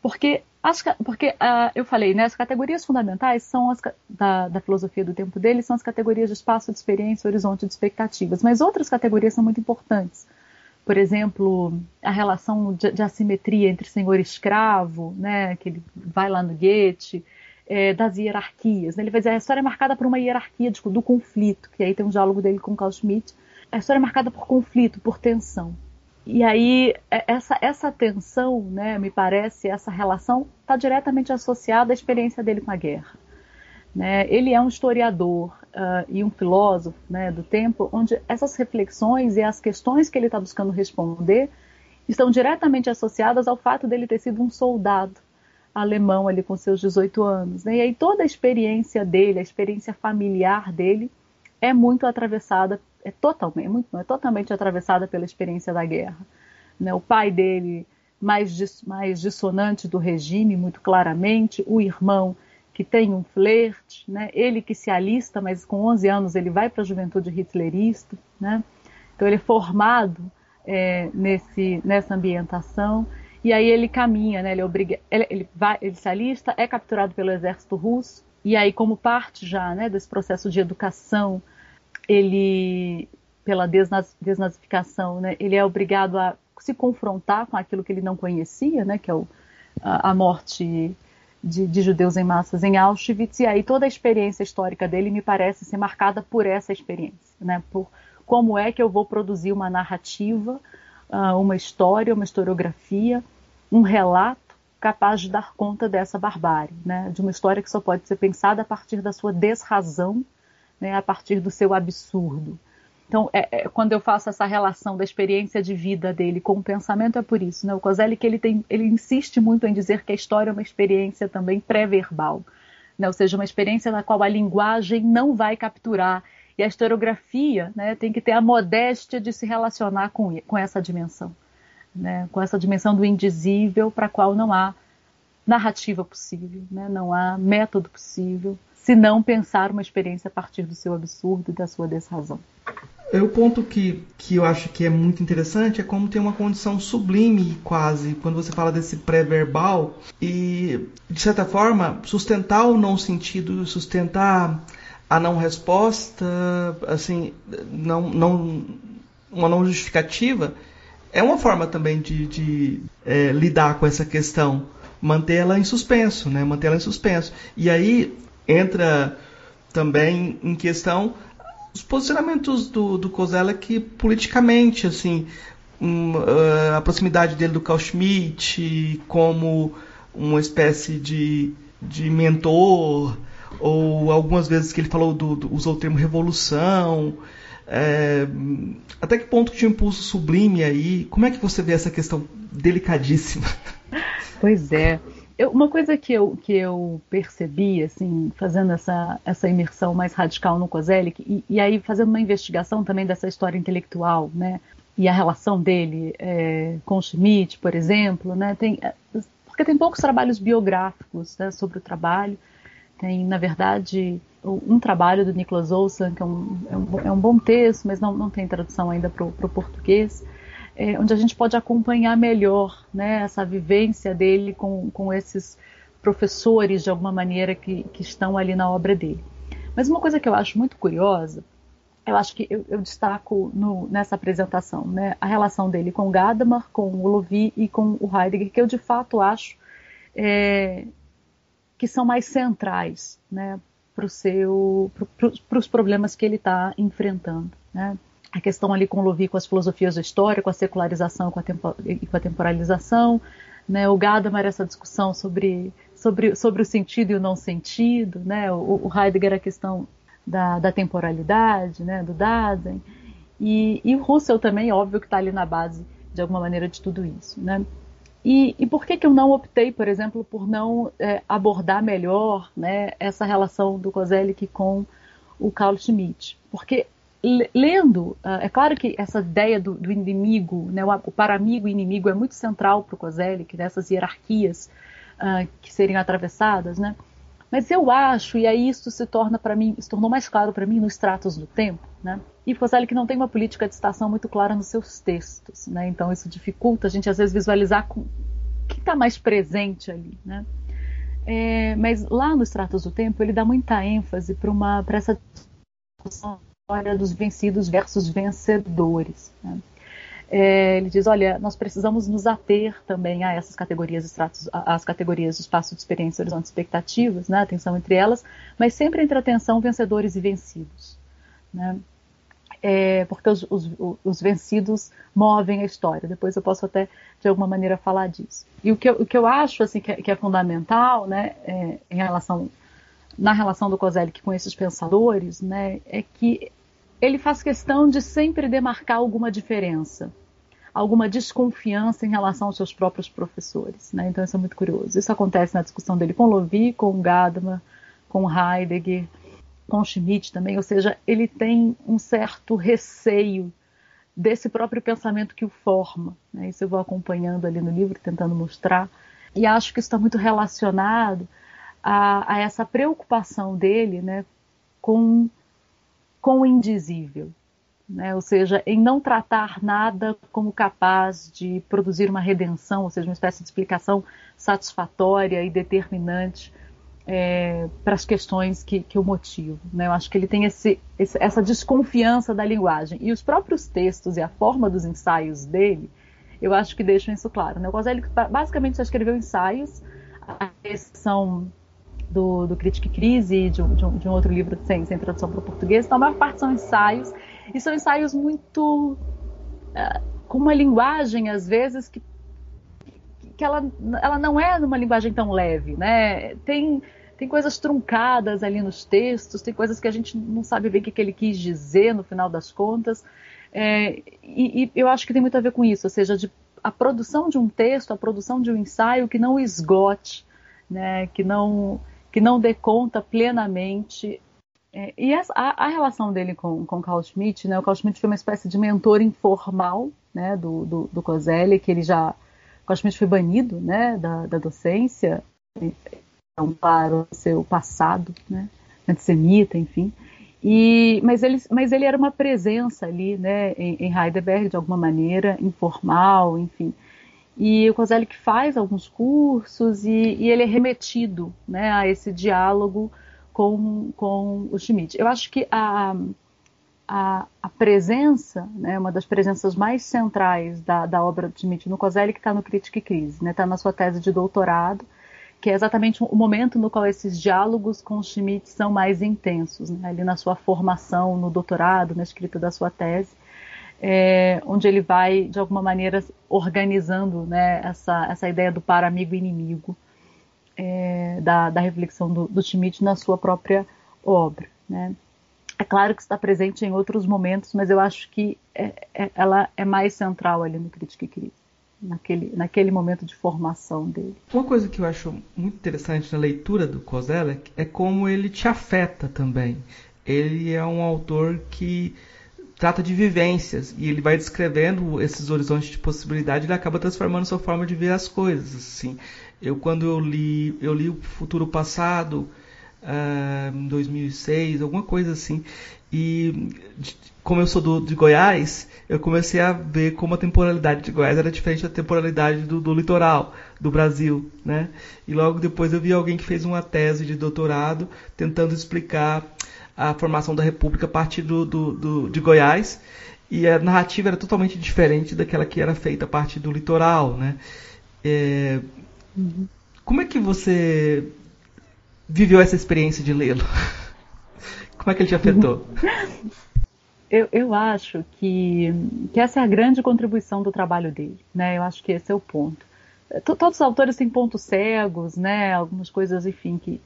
Porque As, porque uh, eu falei, né, as categorias fundamentais são as da, da, filosofia do tempo dele, são as categorias de espaço de experiência, horizonte de expectativas. Mas outras categorias são muito importantes. Por exemplo, a relação de, de assimetria entre senhor e escravo, né, que ele vai lá no Goethe, é, das hierarquias. Né? Ele vai dizer a história é marcada por uma hierarquia de, do conflito, que aí tem um diálogo dele com Carl Schmitt. A história é marcada por conflito, por tensão. E aí, é, essa, essa tensão, né, me parece, essa relação está diretamente associada à experiência dele com a guerra. Né? Ele é um historiador uh, e um filósofo né, do tempo onde essas reflexões e as questões que ele está buscando responder estão diretamente associadas ao fato dele ter sido um soldado alemão ali com seus 18 anos. Né? E aí toda a experiência dele, a experiência familiar dele, é muito atravessada, é totalmente, é muito, é totalmente atravessada pela experiência da guerra. Né? O pai dele mais, mais dissonante do regime, muito claramente, o irmão que tem um flerte, né? ele que se alista, mas com 11 anos ele vai para a juventude hitlerista, né? então ele é formado é, nesse, nessa ambientação. E aí ele caminha, né? Ele, obriga, ele, ele, vai, ele se alista, é capturado pelo exército russo, e aí, como parte já né, desse processo de educação, ele, pela desnaz, desnazificação, né, ele é obrigado a se confrontar com aquilo que ele não conhecia, né, que é o, a, a morte de, de, judeus em massas em Auschwitz, e aí toda a experiência histórica dele me parece ser marcada por essa experiência, né, por como é que eu vou produzir uma narrativa, uh, uma história, uma historiografia um relato capaz de dar conta dessa barbárie, né? de uma história que só pode ser pensada a partir da sua desrazão, né? a partir do seu absurdo. Então, é, é, quando eu faço essa relação da experiência de vida dele com o pensamento, é por isso. Né? O Coselli que ele, tem, ele insiste muito em dizer que a história é uma experiência também pré-verbal, né? ou seja, uma experiência na qual a linguagem não vai capturar. E a historiografia né, tem que ter a modéstia de se relacionar com, com essa dimensão né, com essa dimensão do indizível para a qual não há narrativa possível, né, não há método possível, se não pensar uma experiência a partir do seu absurdo e da sua desrazão. É o ponto que, que eu acho que é muito interessante é como tem uma condição sublime quase quando você fala desse pré-verbal e de certa forma sustentar o não sentido, sustentar a não resposta, assim, não, não uma não justificativa é uma forma também de, de é, lidar com essa questão, mantê-la em suspenso, né? Mantê-la em suspenso. E aí entra também em questão os posicionamentos do, do que politicamente, assim, um, uh, a proximidade dele do Carl Schmitt como uma espécie de, de mentor, ou algumas vezes que ele falou do, do usou o termo revolução. É, até que ponto tinha um impulso sublime aí? Como é que você vê essa questão delicadíssima? Pois é. Eu, uma coisa que eu, que eu percebi, assim, fazendo essa, essa imersão mais radical no Kozelik, e, e aí fazendo uma investigação também dessa história intelectual, né, e a relação dele é, com Schmidt, por exemplo, né, tem, é, porque tem poucos trabalhos biográficos né, sobre o trabalho, tem, na verdade, um trabalho do Nicholas Olson, que é um, é um, é um bom texto, mas não, não tem tradução ainda para o português, é, onde a gente pode acompanhar melhor né, essa vivência dele com, com esses professores, de alguma maneira, que, que estão ali na obra dele. Mas uma coisa que eu acho muito curiosa, eu acho que eu, eu destaco no, nessa apresentação, né, a relação dele com Gadamer, com o e com o Heidegger, que eu de fato acho é, que são mais centrais né, para pro, os problemas que ele está enfrentando. Né? A questão ali com Lovi com as filosofias da história, com a secularização com a tempo, e com a temporalização, né? o Gadamer essa discussão sobre, sobre, sobre o sentido e o não sentido, né? o, o Heidegger a questão da, da temporalidade, né? do Dasein, e, e o Russell também, óbvio que está ali na base de alguma maneira de tudo isso. Né? E, e, por que, que eu não optei, por exemplo, por não é, abordar melhor né, essa relação do Kozelik com o Carl Schmitt? Porque lendo, uh, é claro que essa ideia do, do inimigo, né, para-amigo e inimigo é muito central para o Kozelik, nessas hierarquias uh, que seriam atravessadas, né? Mas eu acho, e aí isso se torna para mim, se tornou mais claro para mim nos tratos do tempo, né? E que não tem uma política de estação muito clara nos seus textos, né? Então isso dificulta a gente às vezes visualizar com que está mais presente ali, né? É, mas lá nos Tratos do Tempo ele dá muita ênfase para essa discussão dos vencidos versus vencedores. Né? É, ele diz, olha, nós precisamos nos ater também a essas categorias, as categorias de espaço de experiência, horizonte expectativas, né, atenção entre elas, mas sempre entre atenção vencedores e vencidos. Né? É, porque os, os, os, vencidos movem a história. Depois eu posso até, de alguma maneira, falar disso. E o que eu, o que eu acho assim, que, é, que é fundamental né, é, em relação, na relação do Kozelik com esses pensadores né, é que ele faz questão de sempre demarcar alguma diferença alguma desconfiança em relação aos seus próprios professores. Né? Então isso é muito curioso. Isso acontece na discussão dele com Lovi, com Gadamer, com Heidegger, com Schmidt também. Ou seja, ele tem um certo receio desse próprio pensamento que o forma. Né? Isso eu vou acompanhando ali no livro, tentando mostrar. E acho que isso está muito relacionado a, a, essa preocupação dele né, com, com o indizível né? ou seja, em não tratar nada como capaz de produzir uma redenção, ou seja, uma espécie de explicação satisfatória e determinante é, para as questões que, que o motivam. Né? Eu acho que ele tem esse, esse, essa desconfiança da linguagem. E os próprios textos e a forma dos ensaios dele, eu acho que deixam isso claro. Né? O Gozelli basicamente só escreveu ensaios, a exceção do, do Crítica e Crise e de, de, um, de um outro livro sem, sem tradução para o português. Então, a maior parte são ensaios e são ensaios muito. Uh, com uma linguagem, às vezes, que, que ela, ela não é uma linguagem tão leve, né? Tem, tem coisas truncadas ali nos textos, tem coisas que a gente não sabe bem o que, que ele quis dizer no final das contas. É, e, e, eu acho que tem muito a ver com isso, ou seja, de, a produção de um texto, a produção de um ensaio que não esgote, né, que não que não dê conta plenamente é, e a, a, relação dele com, com Carl Schmitt, né? O Carl Schmitt foi uma espécie de mentor informal, né? Do, do, do Coselli, que ele já... O Carl Schmitt foi banido, né? Da, da docência, então, para o seu passado, né? Antissemita, enfim. E, mas, ele, mas ele era uma presença ali, né? Em, em Heidelberg, de alguma maneira, informal, enfim. E o que faz alguns cursos e, e ele é remetido, né? A esse diálogo com, com o Schmidt. Eu acho que a, a, a presença, né, uma das presenças mais centrais da, da obra do Schmidt no que está no Crítica e Crise, está né, tá na sua tese de doutorado, que é exatamente o momento no qual esses diálogos com o Schmidt são mais intensos, né, ali na sua formação, no doutorado, na escrita da sua tese, é, onde ele vai, de alguma maneira, organizando né, essa, essa ideia do par amigo-inimigo, é, da, da, reflexão do, do, na sua própria obra. Né? É claro que está presente em outros momentos, mas eu acho que é, é, ela é mais central ali no Crítica e Crise, naquele, naquele momento de formação dele. Uma coisa que eu acho muito interessante na leitura do Kozelek é como ele te afeta também. Ele é um autor que trata de vivências e ele vai descrevendo esses horizontes de possibilidade, ele acaba transformando sua forma de ver as coisas, assim. Eu quando eu li, eu li o Futuro Passado uh, em 2006, alguma coisa assim. E como eu sou do, de Goiás, eu comecei a ver como a temporalidade de Goiás era diferente da temporalidade do, do litoral do Brasil, né? E logo depois eu vi alguém que fez uma tese de doutorado tentando explicar a formação da República a partir do, do, do, de Goiás e a narrativa era totalmente diferente daquela que era feita a partir do litoral, né? É. Como é que você viveu essa experiência de lê-lo? Como é que ele te afetou? Eu, eu acho que, que essa é a grande contribuição do trabalho dele, né? Eu acho que esse é o ponto. Todos os autores têm pontos cegos, né? Algumas coisas, enfim, que,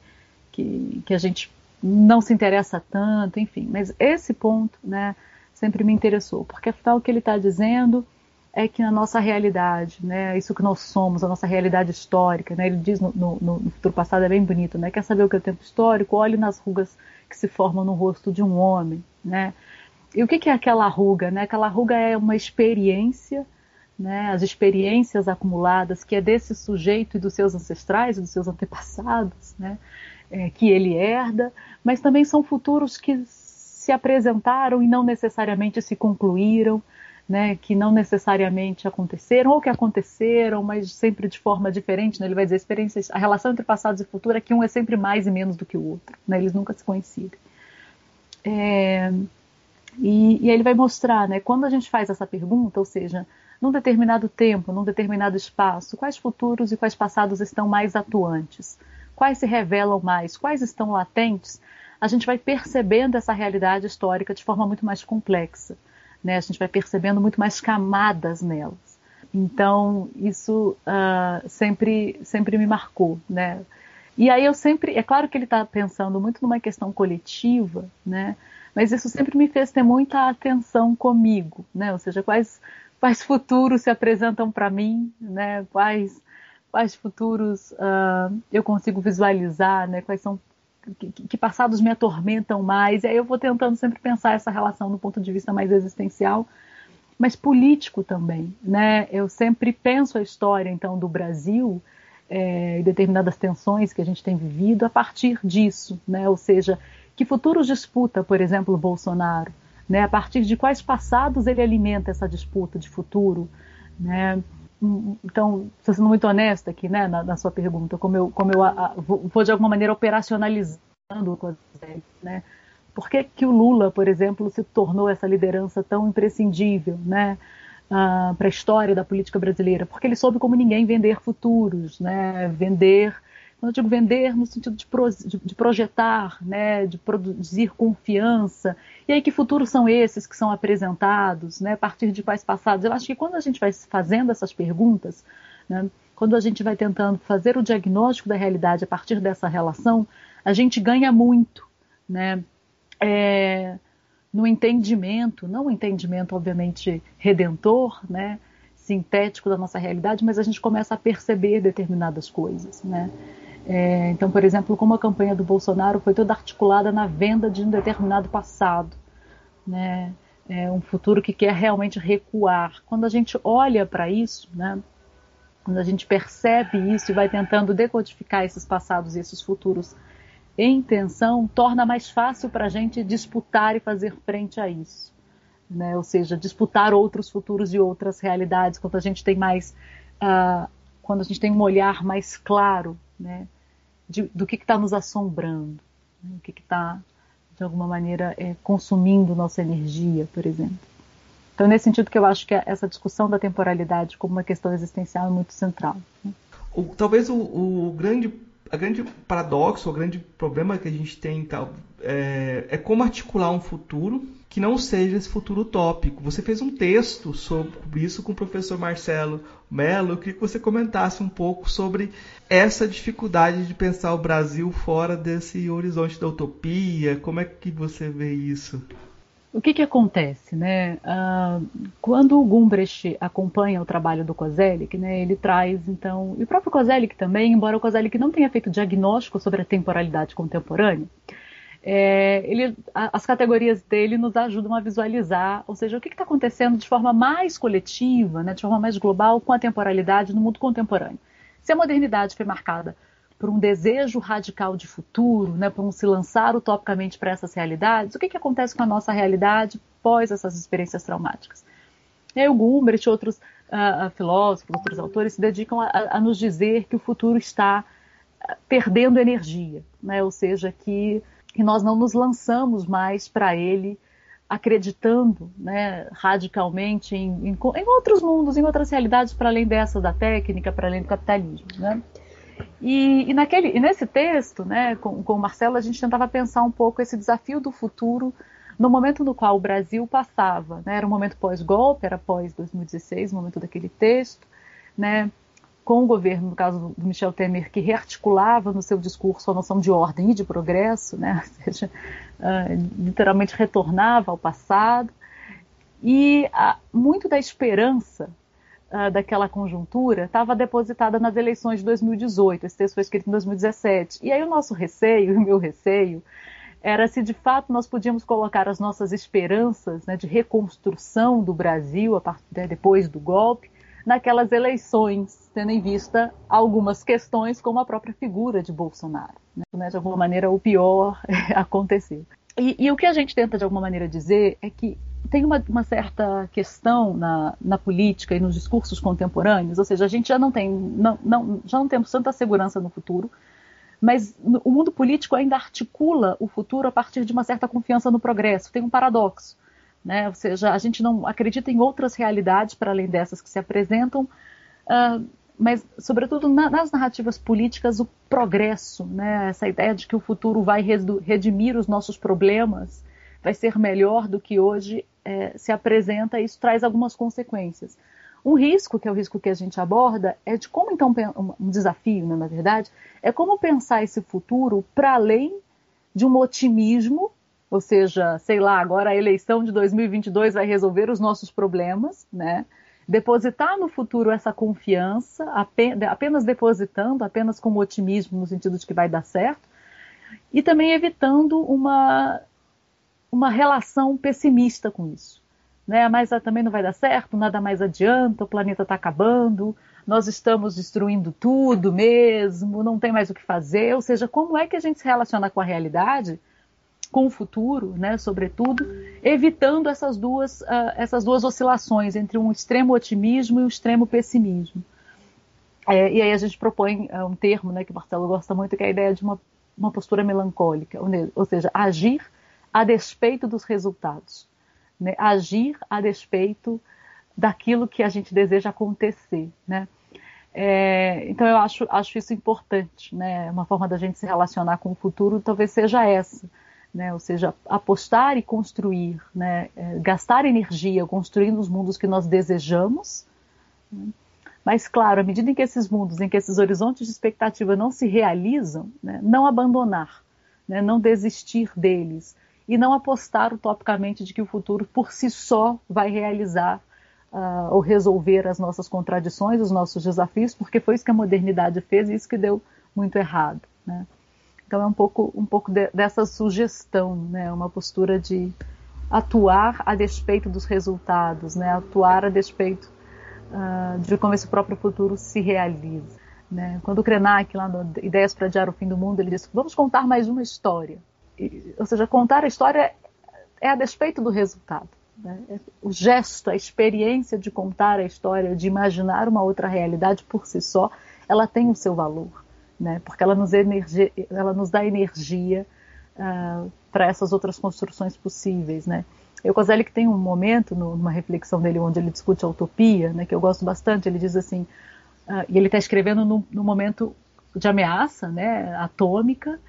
que, que a gente não se interessa tanto, enfim. Mas esse ponto, né, sempre me interessou, porque afinal o que ele está dizendo é que na nossa realidade, né, isso que nós somos, a nossa realidade histórica, né, ele diz no, no, no, futuro passado, é bem bonito, né, quer saber o que é o tempo histórico? Olhe nas rugas que se formam no rosto de um homem, né, e o que, que é aquela ruga? Né? Aquela ruga é uma experiência, né, as experiências acumuladas que é desse sujeito e dos seus ancestrais dos seus antepassados, né, é, que ele herda, mas também são futuros que se apresentaram e não necessariamente se concluíram, né, que não necessariamente aconteceram, ou que aconteceram, mas sempre de forma diferente. Né? Ele vai dizer experiências, a relação entre passados e futuro é que um é sempre mais e menos do que o outro. Né? Eles nunca se coincidem. É, e, e aí ele vai mostrar, né, quando a gente faz essa pergunta, ou seja, num determinado tempo, num determinado espaço, quais futuros e quais passados estão mais atuantes? Quais se revelam mais? Quais estão latentes? A gente vai percebendo essa realidade histórica de forma muito mais complexa né? A gente vai percebendo muito mais camadas nelas. Então isso uh, sempre sempre me marcou, né? E aí eu sempre, é claro que ele está pensando muito numa questão coletiva, né? Mas isso sempre me fez ter muita atenção comigo, né? Ou seja, quais quais futuros se apresentam para mim, né? Quais quais futuros uh, eu consigo visualizar, né? Quais são que, que, passados me atormentam mais. E aí eu vou tentando sempre pensar essa relação do ponto de vista mais existencial, mas político também. Né? Eu sempre penso a história então do Brasil é, e determinadas tensões que a gente tem vivido a partir disso, né? ou seja, que futuros disputa, por exemplo, Bolsonaro? Né? A partir de quais passados ele alimenta essa disputa de futuro? Né? Então, estou sendo muito honesta aqui, né, na, na, sua pergunta, como eu, como eu a, a, vou, de alguma maneira operacionalizando o COSEG, né? Por que, que o Lula, por exemplo, se tornou essa liderança tão imprescindível, né, uh, para a história da política brasileira? Porque ele soube como ninguém vender futuros, né, vender quando eu digo vender, no sentido de, pro, de, de, projetar, né, de produzir confiança. E aí, que futuros são esses que são apresentados, né, a partir de quais passados? Eu acho que quando a gente vai fazendo essas perguntas, né, quando a gente vai tentando fazer o diagnóstico da realidade a partir dessa relação, a gente ganha muito, né? É, no entendimento, não o entendimento, obviamente, redentor, né? sintético da nossa realidade, mas a gente começa a perceber determinadas coisas, né? É, então, por exemplo, como a campanha do Bolsonaro foi toda articulada na venda de um determinado passado, né? É um futuro que quer realmente recuar. Quando a gente olha para isso, né? quando a gente percebe isso e vai tentando decodificar esses passados e esses futuros em tensão, torna mais fácil para a gente disputar e fazer frente a isso. Né? Ou seja, disputar outros futuros e outras realidades, quando a gente tem mais. Uh, quando a gente tem um olhar mais claro né? De, do que está nos assombrando, né? o que está, de alguma maneira, é, consumindo nossa energia, por exemplo. Então, é nesse sentido que eu acho que essa discussão da temporalidade como uma questão existencial é muito central. Né? O, talvez o, o, grande, a grande paradoxo, o grande problema que a gente tem tal, é, é como articular um futuro que não seja esse futuro utópico. Você fez um texto sobre isso com o professor Marcelo Mello. Eu queria que você comentasse um pouco sobre essa dificuldade de pensar o Brasil fora desse horizonte da utopia. Como é que você vê isso? O que, que acontece, né? Uh, quando o Gumbrecht acompanha o trabalho do Kozelik, né, ele traz, então, e o próprio Kozelik também, embora o Kozelik não tenha feito diagnóstico sobre a temporalidade contemporânea, é, ele, as categorias dele nos ajudam a visualizar, ou seja, o que está acontecendo de forma mais coletiva, né, de forma mais global com a temporalidade no mundo contemporâneo. Se a modernidade foi marcada por um desejo radical de futuro, né, por um se lançar utopicamente para essas realidades, o que, que acontece com a nossa realidade pós essas experiências traumáticas? E aí o Gumbrecht e outros uh, filósofos, outros autores se dedicam a, a, nos dizer que o futuro está perdendo energia, né, ou seja, que que nós não nos lançamos mais para ele acreditando né, radicalmente em, em, em, outros mundos, em outras realidades para além dessa da técnica, para além do capitalismo. Né? E, e, naquele, e nesse texto, né, com, com o Marcelo, a gente tentava pensar um pouco esse desafio do futuro no momento no qual o Brasil passava. Né? Era um momento pós-golpe, era pós-2016, o momento daquele texto, né? com o governo, no caso do Michel Temer, que rearticulava no seu discurso a noção de ordem e de progresso, né? ou seja, uh, literalmente retornava ao passado, e muito da esperança uh, daquela conjuntura estava depositada nas eleições de 2018. Esse texto foi escrito em 2017. E aí o nosso receio, o meu receio, era se de fato nós podíamos colocar as nossas esperanças né, de reconstrução do Brasil a partir, né, depois do golpe naquelas eleições, tendo em vista algumas questões, como a própria figura de Bolsonaro. Né? De alguma maneira, o pior aconteceu. E, e, o que a gente tenta, de alguma maneira, dizer é que tem uma, uma, certa questão na, na, política e nos discursos contemporâneos, ou seja, a gente já não tem, não, não, já não temos tanta segurança no futuro, mas o mundo político ainda articula o futuro a partir de uma certa confiança no progresso. Tem um paradoxo, né? ou seja, a gente não acredita em outras realidades para além dessas que se apresentam, uh, mas, sobretudo, na, nas narrativas políticas, o progresso, né? essa ideia de que o futuro vai redimir os nossos problemas, vai ser melhor do que hoje é, se apresenta, isso traz algumas consequências. Um risco, que é o risco que a gente aborda, é de como então, um desafio, né, na verdade, é como pensar esse futuro para além de um otimismo, ou seja, sei lá, agora a eleição de 2022 vai resolver os nossos problemas, né? Depositar no futuro essa confiança, apenas depositando, apenas com otimismo no sentido de que vai dar certo, e também evitando uma uma relação pessimista com isso. Né? Mas ah, também não vai dar certo, nada mais adianta, o planeta está acabando, nós estamos destruindo tudo mesmo, não tem mais o que fazer. Ou seja, como é que a gente se relaciona com a realidade, com o futuro, né, sobretudo, evitando essas duas, uh, essas duas oscilações entre um extremo otimismo e um extremo pessimismo. É, e aí a gente propõe uh, um termo né, que o Marcelo gosta muito, que é a ideia de uma, uma postura melancólica, ou seja, agir a despeito dos resultados, né? agir a despeito daquilo que a gente deseja acontecer, né? É, então eu acho, acho isso importante, né? Uma forma da gente se relacionar com o futuro talvez seja essa, né? Ou seja, apostar e construir, né? É, gastar energia construindo os mundos que nós desejamos, né? mas claro, à medida em que esses mundos, em que esses horizontes de expectativa não se realizam, né? não abandonar, né? não desistir deles, e não apostar utopicamente de que o futuro por si só vai realizar uh, ou resolver as nossas contradições, os nossos desafios, porque foi isso que a modernidade fez e isso que deu muito errado. Né? Então é um pouco, um pouco de, dessa sugestão, né? uma postura de atuar a despeito dos resultados, né? atuar a despeito uh, de como esse próprio futuro se realiza. Né? Quando o Krenak, lá no Ideias para Adiar o Fim do Mundo, ele disse: vamos contar mais uma história ou seja, contar a história é a despeito do resultado. Né? O gesto, a experiência de contar a história, de imaginar uma outra realidade por si só, ela tem o seu valor, né? porque ela nos, ela nos dá energia uh, para essas outras construções possíveis. Né? Eu, que tem um momento, numa reflexão dele, onde ele discute a utopia, né, que eu gosto bastante, ele diz assim, uh, e ele está escrevendo no, no momento de ameaça né, atômica,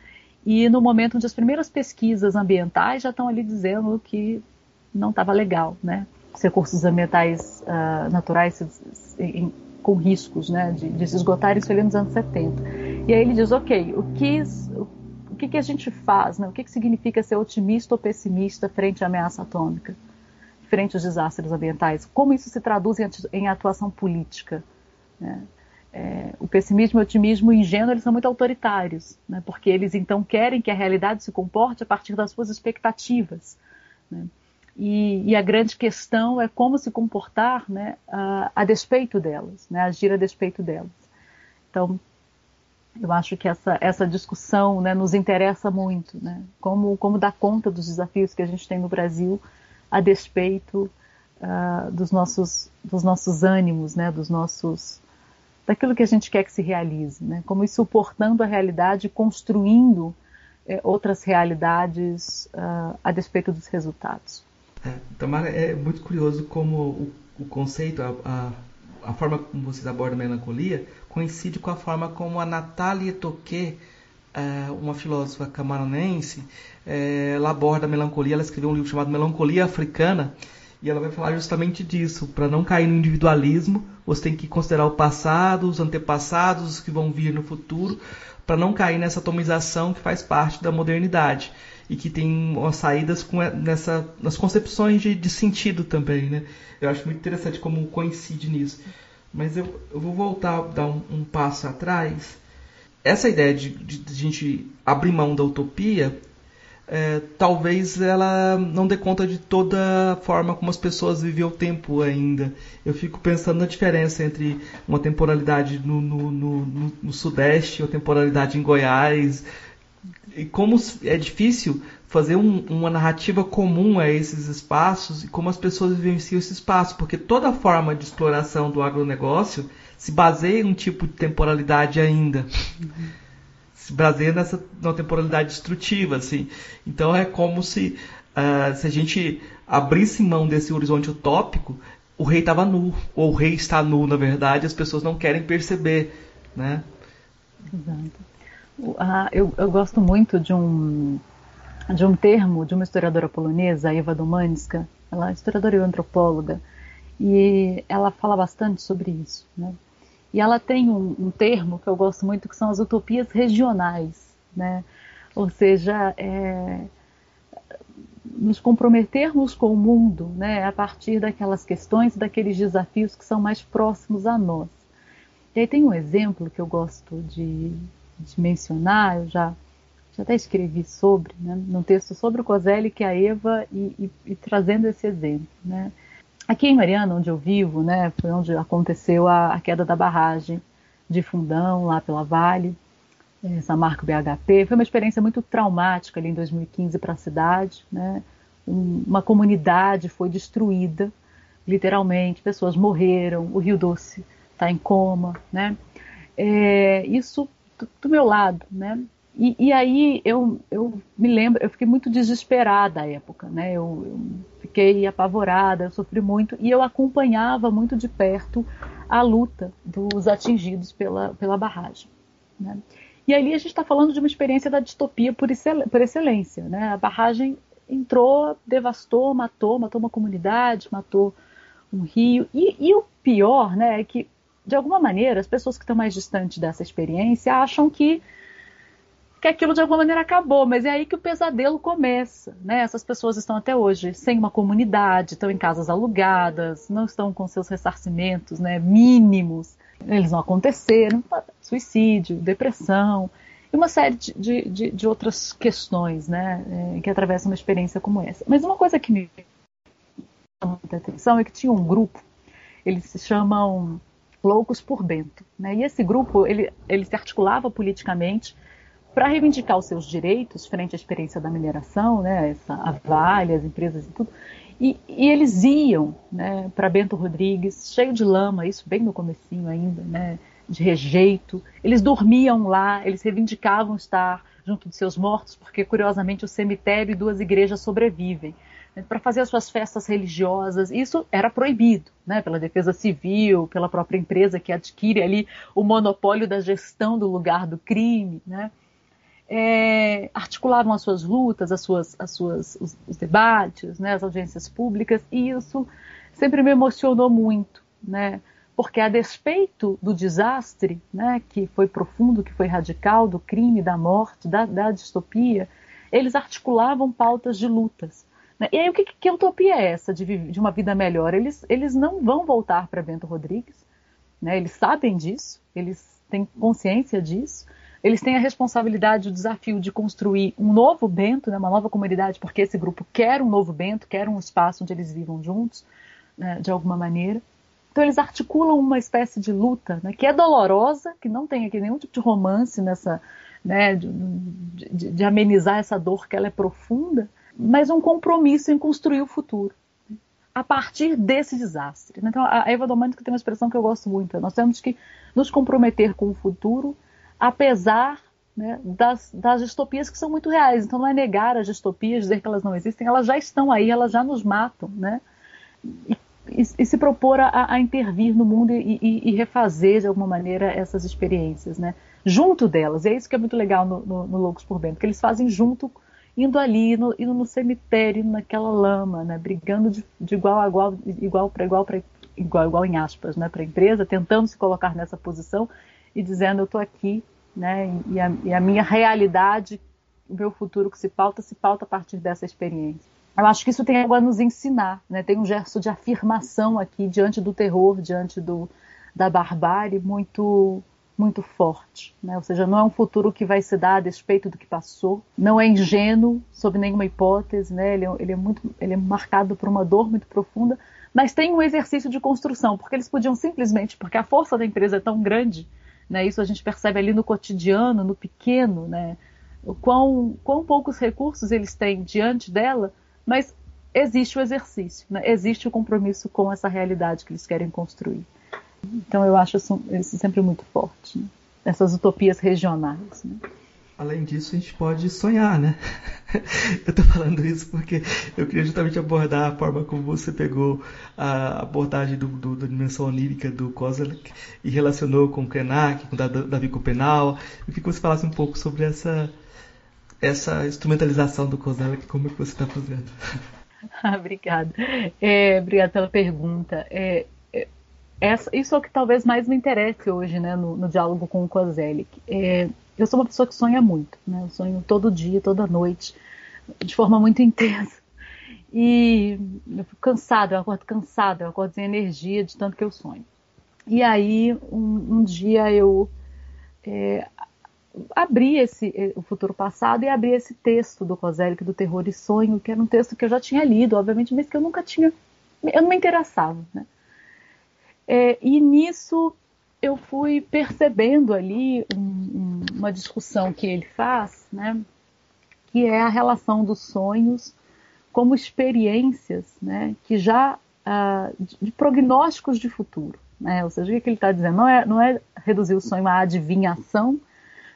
e no momento onde as primeiras pesquisas ambientais já estão ali dizendo que não estava legal, né? Os recursos ambientais uh, naturais em, com riscos né, de, de, se esgotar, isso ali nos anos 70. E aí ele diz, ok, o que, o que, que a gente faz, né? o que, que significa ser otimista ou pessimista frente à ameaça atômica, frente aos desastres ambientais? Como isso se traduz em, em atuação política? Né? É, o pessimismo e o otimismo ingênuo eles são muito autoritários, né, porque eles então querem que a realidade se comporte a partir das suas expectativas. Né, e, e, a grande questão é como se comportar né, a, a, despeito delas, né, agir a despeito delas. Então, eu acho que essa, essa discussão né, nos interessa muito, né, como, como dar conta dos desafios que a gente tem no Brasil a despeito uh, dos, nossos, dos nossos ânimos, né, dos nossos daquilo que a gente quer que se realize, né? como ir suportando a realidade, construindo é, outras realidades uh, a despeito dos resultados. É, Tamara, é muito curioso como o, o conceito, a, a, a, forma como vocês abordam a melancolia, coincide com a forma como a Natalie Toquet, é, uma filósofa camaronense, é, ela aborda a melancolia. Ela escreveu um livro chamado Melancolia Africana, e ela vai falar justamente disso, para não cair no individualismo, você tem que considerar o passado, os antepassados, os que vão vir no futuro, para não cair nessa atomização que faz parte da modernidade e que tem saídas com nessa, nas concepções de, de sentido também, né? Eu acho muito interessante como coincide nisso. Mas eu, eu vou voltar, dar um, um passo atrás. Essa ideia de, de, de a gente abrir mão da utopia é, talvez ela não dê conta de toda a forma como as pessoas vivem o tempo ainda. Eu fico pensando na diferença entre uma temporalidade no, no, no, no Sudeste ou temporalidade em Goiás, e como é difícil fazer um, uma narrativa comum a esses espaços e como as pessoas vivenciam esse espaço, porque toda forma de exploração do agronegócio se baseia em um tipo de temporalidade ainda. Uhum. Se baseia nessa numa temporalidade destrutiva, assim. Então é como se, uh, se a gente abrisse mão desse horizonte utópico, o rei estava nu, ou o rei está nu, na verdade, as pessoas não querem perceber, né? Exato. Ah, eu, eu, gosto muito de um, de um termo de uma historiadora polonesa, Eva Domanska, ela é historiadora e antropóloga, e ela fala bastante sobre isso. Né? E ela tem um, um, termo que eu gosto muito, que são as utopias regionais. Né? Ou seja, é, nos comprometermos com o mundo né, a partir daquelas questões, daqueles desafios que são mais próximos a nós. E aí tem um exemplo que eu gosto de, de mencionar, eu já, já até escrevi sobre, né, num texto sobre o Coselli, que é a Eva, e, e, e, trazendo esse exemplo. Né. Aqui em Mariana, onde eu vivo, né, foi onde aconteceu a, a queda da barragem de Fundão, lá pela Vale, essa marca BHP. Foi uma experiência muito traumática ali em 2015 para a cidade. Né? Um, uma comunidade foi destruída, literalmente, pessoas morreram, o Rio Doce está em coma. Né? É, isso do meu lado, né? E, e, aí eu, eu me lembro, eu fiquei muito desesperada à época, né? Eu, eu, fiquei apavorada, eu sofri muito e eu acompanhava muito de perto a luta dos atingidos pela, pela barragem. Né? E ali a gente está falando de uma experiência da distopia por, excel, por excelência, né? A barragem entrou, devastou, matou, matou uma comunidade, matou um rio e, e o pior, né, é que de alguma maneira, as pessoas que estão mais distantes dessa experiência acham que que aquilo de alguma maneira acabou, mas é aí que o pesadelo começa, né? Essas pessoas estão até hoje sem uma comunidade, estão em casas alugadas, não estão com seus ressarcimentos, né, mínimos, eles não aconteceram, suicídio, depressão e uma série de, de, de outras questões, né, é, que atravessam uma experiência como essa. Mas uma coisa que me chamou muita atenção é que tinha um grupo, eles se chamam Loucos por Bento. Né? E esse grupo ele, ele se articulava politicamente para reivindicar os seus direitos frente à experiência da mineração, né? Essa, a Vale, as empresas e tudo. E, e eles iam né, para Bento Rodrigues, cheio de lama, isso bem no comecinho ainda, né, de rejeito. Eles dormiam lá, eles reivindicavam estar junto de seus mortos, porque curiosamente o cemitério e duas igrejas sobrevivem para fazer as suas festas religiosas. Isso era proibido, né, pela defesa civil, pela própria empresa que adquire ali o monopólio da gestão do lugar do crime, né. É, articulavam as suas lutas, as suas, as suas, os, os debates, né, as audiências públicas, e isso sempre me emocionou muito, né, porque a despeito do desastre, né, que foi profundo, que foi radical, do crime, da morte, da, da distopia, eles articulavam pautas de lutas. Né? E aí, o que, que utopia é essa de, de uma vida melhor? Eles, eles não vão voltar para Bento Rodrigues, né? eles sabem disso, eles têm consciência disso, eles têm a responsabilidade, o desafio de construir um novo Bento, né? uma nova comunidade, porque esse grupo quer um novo Bento, quer um espaço onde eles vivam juntos, né? de alguma maneira. Então eles articulam uma espécie de luta né? que é dolorosa, que não tem aqui nenhum tipo de romance nessa, né? de, de, de amenizar essa dor que ela é profunda, mas um compromisso em construir o futuro a partir desse desastre. Então, a Eva Domênico tem uma expressão que eu gosto muito: nós temos que nos comprometer com o futuro, apesar né, das, das distopias que são muito reais. Então, não é negar as distopias, dizer que elas não existem, elas já estão aí, elas já nos matam, né? E, e, e se propor a, a, intervir no mundo e, e, refazer, de alguma maneira, essas experiências, né? Junto delas. E é isso que é muito legal no, no, no Loucos por Bento, que eles fazem junto indo ali, no, indo no cemitério, naquela lama, né, brigando de, de igual a igual, igual para igual para igual, igual em aspas, né, para a empresa, tentando se colocar nessa posição e dizendo eu estou aqui, né, e a, e a minha realidade, o meu futuro que se pauta, se pauta a partir dessa experiência. Eu acho que isso tem algo a nos ensinar, né? Tem um gesto de afirmação aqui diante do terror, diante do, da barbárie muito muito forte, né? ou seja, não é um futuro que vai se dar a despeito do que passou, não é ingênuo sob nenhuma hipótese, né? ele, é, ele é muito, ele é marcado por uma dor muito profunda, mas tem um exercício de construção, porque eles podiam simplesmente, porque a força da empresa é tão grande, né? isso a gente percebe ali no cotidiano, no pequeno, né? quão, quão poucos recursos eles têm diante dela, mas existe o exercício, né? existe o compromisso com essa realidade que eles querem construir. Então eu acho isso sempre muito forte, né? essas utopias regionais. Né? Além disso, a gente pode sonhar, né? Eu estou falando isso porque eu queria justamente abordar a forma como você pegou a abordagem do, do, da dimensão onírica do Kozelek e relacionou com Krenak, com Davi Copenal. Eu queria que você falasse um pouco sobre essa, essa instrumentalização do Kozelek, como é que você está fazendo. Ah, obrigada. É, obrigada pela pergunta. É, é, essa, isso é o que talvez mais me interesse hoje né, no, no diálogo com o Kozelik. É, eu sou uma pessoa que sonha muito, né? Eu sonho todo dia, toda noite, de forma muito intensa. E eu fico cansada, eu acordo cansada, eu acordo sem energia de tanto que eu sonho. E aí, um, um dia eu é, abri esse, é, o futuro passado e abri esse texto do Kozelik, do Terror e Sonho, que era um texto que eu já tinha lido, obviamente, mas que eu nunca tinha, eu não me interessava, né? É, e nisso eu fui percebendo ali um, um, uma discussão que ele faz, né, que é a relação dos sonhos como experiências, né, que já ah, de prognósticos de futuro, né, ou seja, o que ele está dizendo não é, não é reduzir o sonho à adivinhação,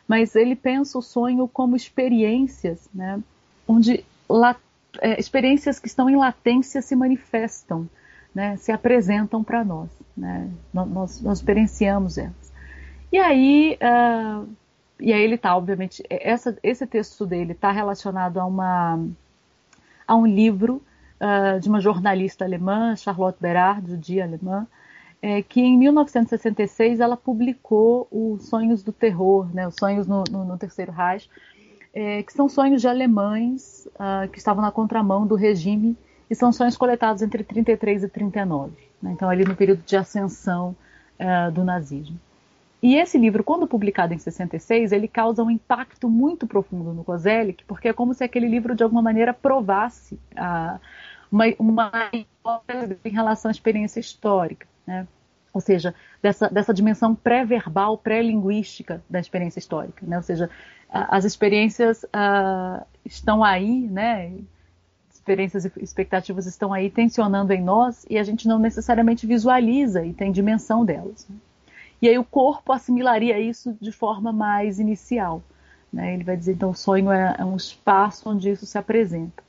mas ele pensa o sonho como experiências, né, onde la, é, experiências que estão em latência se manifestam, né, se apresentam para nós. Né? Nós, nós, experienciamos elas. E aí, uh, e aí ele está, obviamente, essa, esse texto dele está relacionado a, uma, a um livro uh, de uma jornalista alemã, Charlotte Berard, judia alemã, é, que em 1966 ela publicou os Sonhos do Terror, né, os Sonhos no, no, no Terceiro Reich, é, que são sonhos de alemães uh, que estavam na contramão do regime e são sonhos coletados entre 33 e 39, né? então ali no período de ascensão uh, do nazismo. E esse livro, quando publicado em 66, ele causa um impacto muito profundo no Kozelik, porque é como se aquele livro de alguma maneira provasse uh, uma, uma hipótese em relação à experiência histórica, né? ou seja, dessa, dessa dimensão pré-verbal, pré-linguística da experiência histórica, né? ou seja, as experiências uh, estão aí, né? Experiências e expectativas estão aí tensionando em nós e a gente não necessariamente visualiza e tem dimensão delas. Né? E aí o corpo assimilaria isso de forma mais inicial. Né? Ele vai dizer, então, o sonho é, é um espaço onde isso se apresenta.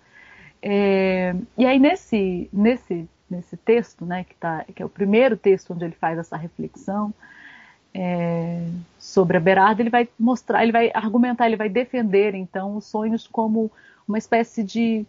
É, e aí nesse, nesse, nesse texto, né, que, tá, que é o primeiro texto onde ele faz essa reflexão é, sobre a Berardo, ele vai mostrar, ele vai argumentar, ele vai defender então os sonhos como uma espécie de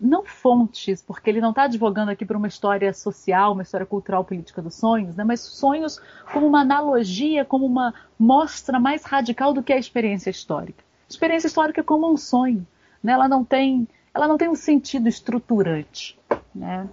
não fontes, porque ele não está advogando aqui para uma história social, uma história cultural política dos sonhos, né, mas sonhos como uma analogia, como uma mostra mais radical do que a experiência histórica. A experiência histórica é como um sonho, né, ela não tem, ela não tem um sentido estruturante, né,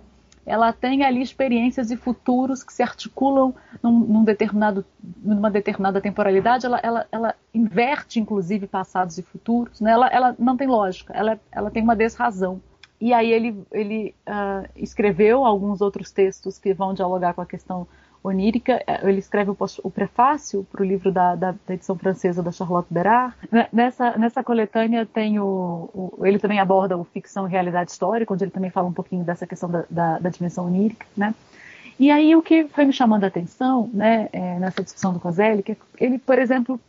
ela tem ali experiências e futuros que se articulam num, num determinado, numa determinada temporalidade, ela, ela, ela, inverte inclusive passados e futuros, né? ela, ela não tem lógica, ela, ela tem uma desrazão. E aí ele, ele uh, escreveu alguns outros textos que vão dialogar com a questão onírica. Ele escreve o, o prefácio para o livro da, da, da, edição francesa da Charlotte Berard. Nessa, nessa coletânea tem o, o, ele também aborda o ficção e realidade histórica, onde ele também fala um pouquinho dessa questão da, da, da dimensão onírica, né? E aí o que foi me chamando a atenção, né, é, nessa discussão do Coselli, que ele, por exemplo,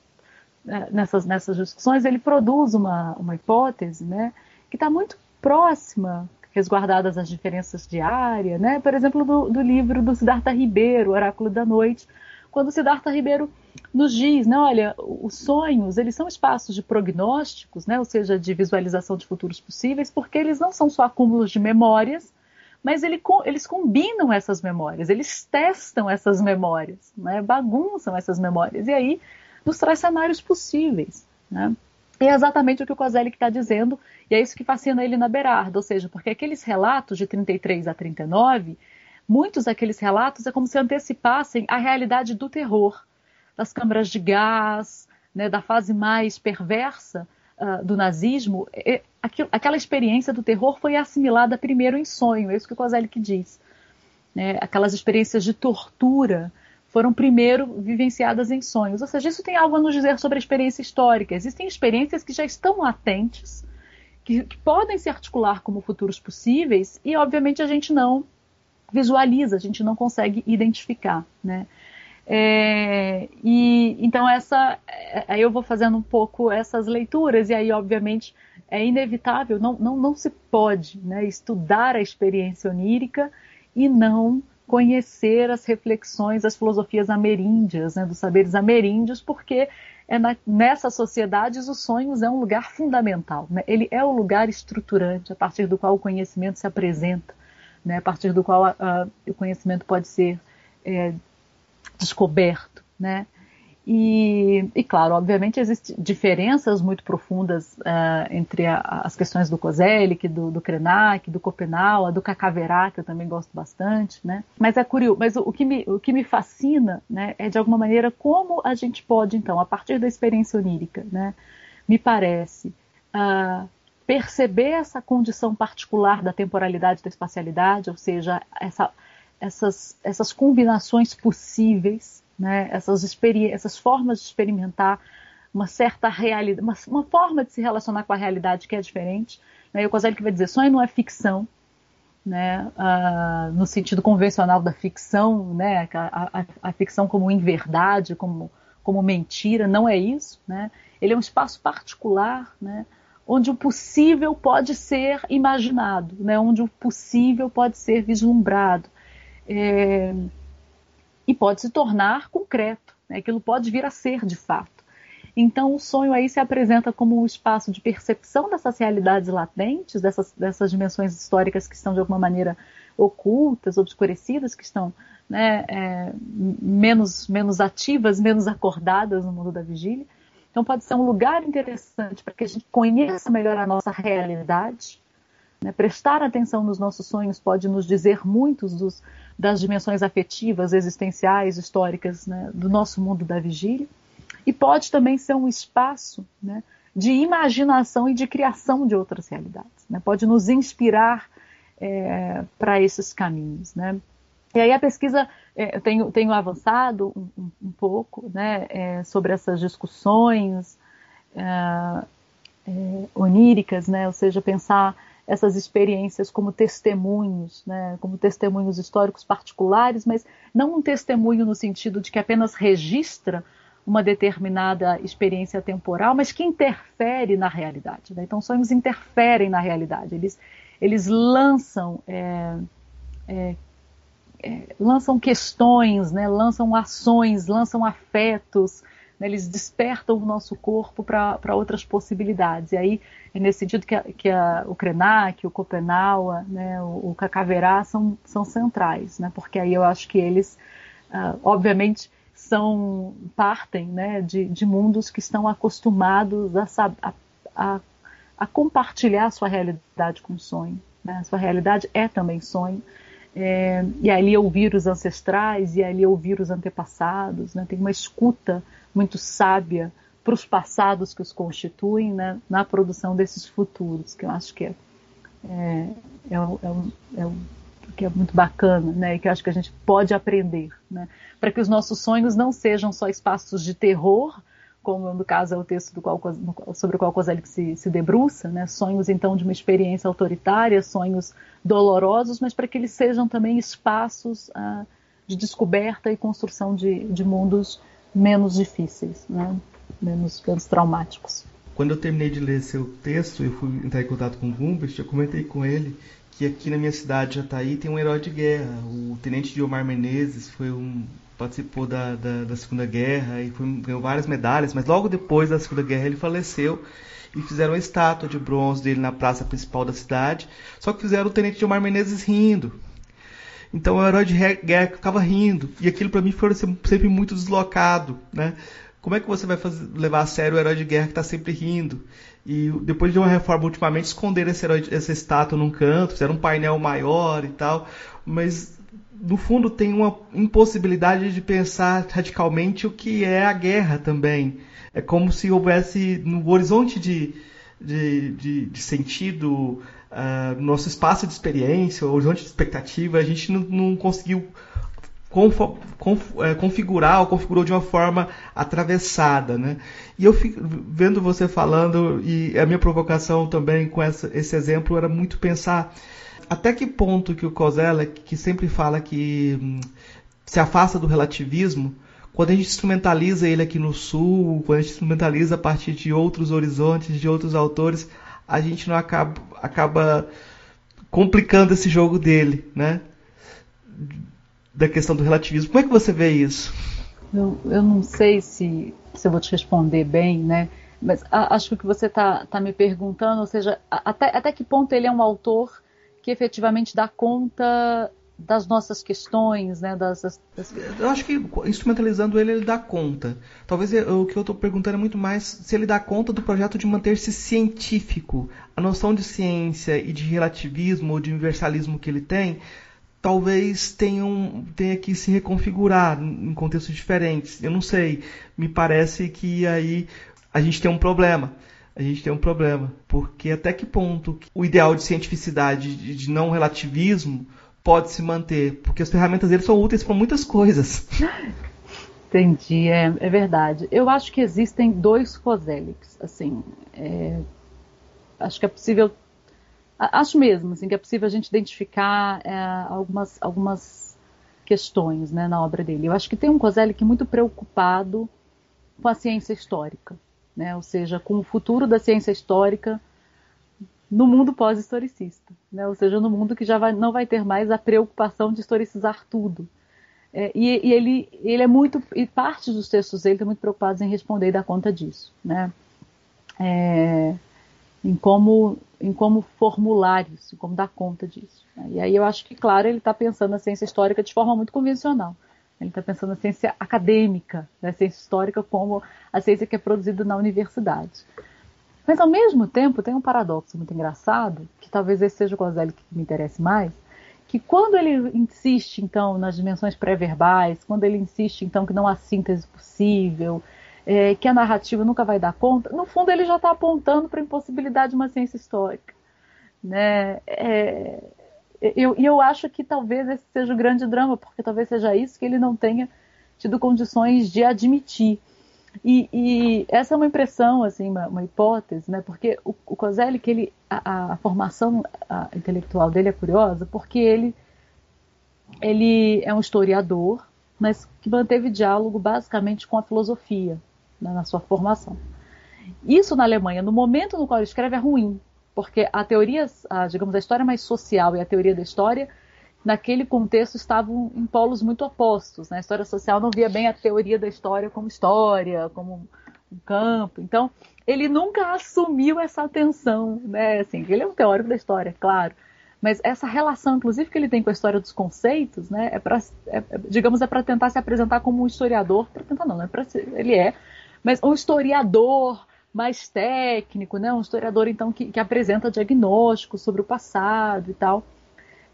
é, nessas, nessas discussões, ele produz uma, uma hipótese, né, que está muito próxima, resguardadas as diferenças de área, né? Por exemplo, do, do livro do Siddhartha Ribeiro, Oráculo da Noite, quando Siddhartha Ribeiro nos diz, né, olha, os sonhos, eles são espaços de prognósticos, né, ou seja, de visualização de futuros possíveis, porque eles não são só acúmulos de memórias, mas ele, eles combinam essas memórias, eles testam essas memórias, né, bagunçam essas memórias, e aí nos traz cenários possíveis, né. É exatamente o que o Kozelik está dizendo, e é isso que fascina ele na Berardo, ou seja, porque aqueles relatos de 33 a 39, muitos daqueles relatos é como se antecipassem a realidade do terror, das câmaras de gás, né, da fase mais perversa uh, do nazismo. E, aquilo, aquela experiência do terror foi assimilada primeiro em sonho, é isso que o Kozelik diz. Né, aquelas experiências de tortura foram primeiro vivenciadas em sonhos. Ou seja, isso tem algo a nos dizer sobre a experiência histórica. Existem experiências que já estão latentes, que, que podem se articular como futuros possíveis, e obviamente a gente não visualiza, a gente não consegue identificar, né? É, e então essa, é, aí eu vou fazendo um pouco essas leituras e aí obviamente é inevitável, não, não, não se pode né, estudar a experiência onírica e não conhecer as reflexões, as filosofias ameríndias, né, dos saberes ameríndios, porque é na, nessas sociedades os sonhos é um lugar fundamental. Né? Ele é o lugar estruturante a partir do qual o conhecimento se apresenta, né? a partir do qual a, a, o conhecimento pode ser é, descoberto, né? E, e, claro, obviamente existem diferenças muito profundas uh, entre a, as questões do Kozelik, do, do Krenak, do Copenau, do Cacaverá, que eu também gosto bastante, né? Mas é curioso, mas o, o, que me, o que me fascina, né, é de alguma maneira como a gente pode, então, a partir da experiência onírica, né, me parece, uh, perceber essa condição particular da temporalidade e da espacialidade, ou seja, essa, essas, essas combinações possíveis, né, essas, essas formas de experimentar uma certa realidade, uma, uma, forma de se relacionar com a realidade que é diferente. Né, e o Kozelik vai dizer, sonho não é ficção, né, uh, no sentido convencional da ficção, né, a, a, a, ficção como inverdade, como, como mentira, não é isso. Né, ele é um espaço particular, né, onde o possível pode ser imaginado, né, onde o possível pode ser vislumbrado, é, e pode se tornar concreto, né? aquilo pode vir a ser de fato. Então, o sonho aí se apresenta como um espaço de percepção dessas realidades latentes, dessas, dessas dimensões históricas que estão de alguma maneira ocultas, obscurecidas, que estão né, é, menos, menos ativas, menos acordadas no mundo da vigília. Então, pode ser um lugar interessante para que a gente conheça melhor a nossa realidade. Né? Prestar atenção nos nossos sonhos pode nos dizer muitos dos, das dimensões afetivas, existenciais, históricas né, do nosso mundo da vigília. E pode também ser um espaço né, de imaginação e de criação de outras realidades. Né? Pode nos inspirar é, para esses caminhos. Né? E aí a pesquisa, é, eu tenho, tenho avançado um, um pouco né, é, sobre essas discussões é, é, oníricas, né? ou seja, pensar essas experiências como testemunhos, né, como testemunhos históricos particulares, mas não um testemunho no sentido de que apenas registra uma determinada experiência temporal, mas que interfere na realidade. Né? Então, sonhos interferem na realidade. Eles, eles lançam é, é, é, lançam questões, né? lançam ações, lançam afetos, né, eles despertam o nosso corpo para outras possibilidades. E aí é nesse sentido que, a, que a, o Krenak, o Copenaua, né, o, Cacaverá são, são centrais, né, porque aí eu acho que eles, uh, obviamente, são partem né, de, de, mundos que estão acostumados a, a, a, a compartilhar sua realidade com sonho. Né? Sua realidade é também sonho. É, e ali ouvir os ancestrais, e ali ouvir os antepassados, né? tem uma escuta muito sábia para os passados que os constituem né, na produção desses futuros, que eu acho que é, é, é, é, é que é muito bacana, né, e que acho que a gente pode aprender, né, para que os nossos sonhos não sejam só espaços de terror, como no caso é o texto do qual, sobre o qual Kozelik se, se debruça, né, sonhos então de uma experiência autoritária, sonhos dolorosos, mas para que eles sejam também espaços ah, de descoberta e construção de, de mundos menos difíceis, né? menos, menos traumáticos. Quando eu terminei de ler seu texto, eu fui entrar em contato com o Gumbert, eu comentei com ele que aqui na minha cidade, Jataí, tem um herói de guerra. O tenente Diomar Menezes foi um participou da, da, da Segunda Guerra e foi, ganhou várias medalhas, mas logo depois da Segunda Guerra ele faleceu e fizeram uma estátua de bronze dele na praça principal da cidade. Só que fizeram o tenente Diomar Menezes rindo. Então o herói de guerra ficava rindo. E aquilo para mim foi sempre muito deslocado, né? Como é que você vai fazer, levar a sério o herói de guerra que está sempre rindo? E depois de uma reforma ultimamente, esconderam esse herói, essa estátua num canto, fizeram um painel maior e tal. Mas no fundo tem uma impossibilidade de pensar radicalmente o que é a guerra também. É como se houvesse no horizonte de, de, de, de sentido uh, nosso espaço de experiência, horizonte de expectativa, a gente não, não conseguiu é, configurar ou configurou de uma forma atravessada, né? E eu fico vendo você falando e a minha provocação também com essa, esse exemplo era muito pensar até que ponto que o Kozelek, que sempre fala que hum, se afasta do relativismo, quando a gente instrumentaliza ele aqui no Sul, quando a gente instrumentaliza a partir de outros horizontes, de outros autores, a gente não acaba, acaba complicando esse jogo dele, né? Da questão do relativismo. Como é que você vê isso? Eu, eu não sei se, se eu vou te responder bem, né? Mas a, acho que o que você está tá me perguntando, ou seja, até, até que ponto ele é um autor que efetivamente dá conta das nossas questões, né? Das, das... Eu acho que instrumentalizando ele, ele dá conta. Talvez o que eu estou perguntando é muito mais se ele dá conta do projeto de manter-se científico. A noção de ciência e de relativismo ou de universalismo que ele tem, talvez tenham, tenha que se reconfigurar em contextos diferentes. Eu não sei. Me parece que aí a gente tem um problema a gente tem um problema. Porque até que ponto o ideal de cientificidade, de não relativismo, pode se manter, porque as ferramentas dele são úteis para muitas coisas. Entendi, é, é, verdade. Eu acho que existem dois Coselics, assim, é, acho que é possível, acho mesmo, assim, que é possível a gente identificar é, algumas, algumas questões, né, na obra dele. Eu acho que tem um Coselic muito preocupado com a ciência histórica, né, ou seja, com o futuro da ciência histórica no mundo pós-historicista, né? ou seja, no mundo que já vai, não vai ter mais a preocupação de historicizar tudo. É, e, e ele, ele é muito, e parte dos textos dele estão muito preocupados em responder e dar conta disso, né? É, em como em como formular isso, como dar conta disso. Né? E aí eu acho que, claro, ele está pensando na ciência histórica de forma muito convencional. Ele está pensando na ciência acadêmica, na ciência histórica como a ciência que é produzida na universidade. Mas ao mesmo tempo tem um paradoxo muito engraçado, que talvez esse seja o Gozelli que me interesse mais, que quando ele insiste então nas dimensões pré-verbais, quando ele insiste então que não há síntese possível, é, que a narrativa nunca vai dar conta, no fundo ele já está apontando para a impossibilidade de uma ciência histórica. Né? É, eu, e eu acho que talvez esse seja o grande drama, porque talvez seja isso que ele não tenha tido condições de admitir. E, e, essa é uma impressão, assim, uma, uma hipótese, né? Porque o, o Kozelik, ele, a, a formação a, intelectual dele é curiosa, porque ele, ele é um historiador, mas que manteve diálogo basicamente com a filosofia né, na sua formação. Isso na Alemanha, no momento no qual ele escreve, é ruim, porque a teoria, a, digamos, a história mais social e a teoria da história naquele contexto estavam em polos muito opostos. Né? A história social não via bem a teoria da história como história, como um campo. Então, ele nunca assumiu essa atenção, né? Assim, ele é um teórico da história, claro. Mas essa relação, inclusive, que ele tem com a história dos conceitos, né, é para, é, digamos, é para tentar se apresentar como um historiador, para tentar não, não é para ele é, mas um historiador mais técnico, né, um historiador então que, que apresenta diagnósticos sobre o passado e tal.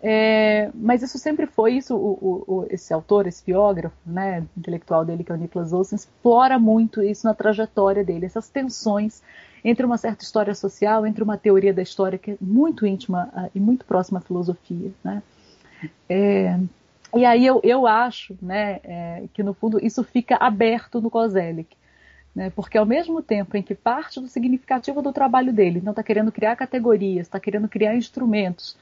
É, mas isso sempre foi isso, o, o, esse autor, esse biógrafo, né, intelectual dele, que é o Nicholas Olsen, explora muito isso na trajetória dele, essas tensões entre uma certa história social, entre uma teoria da história que é muito íntima uh, e muito próxima à filosofia, né. É, e aí eu, eu acho, né, é, que no fundo isso fica aberto no Kozelik, né, porque ao mesmo tempo em que parte do significativo do trabalho dele não está querendo criar categorias, está querendo criar instrumentos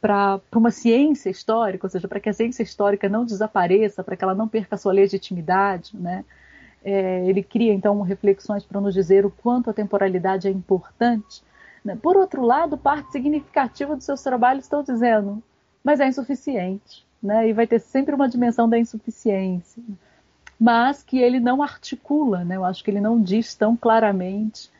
para uma ciência histórica, ou seja, para que a ciência histórica não desapareça, para que ela não perca a sua legitimidade, né? É, ele cria então reflexões para nos dizer o quanto a temporalidade é importante. Né? Por outro lado, parte significativa dos seus trabalhos estão dizendo, mas é insuficiente, né? E vai ter sempre uma dimensão da insuficiência, mas que ele não articula, né? Eu acho que ele não diz tão claramente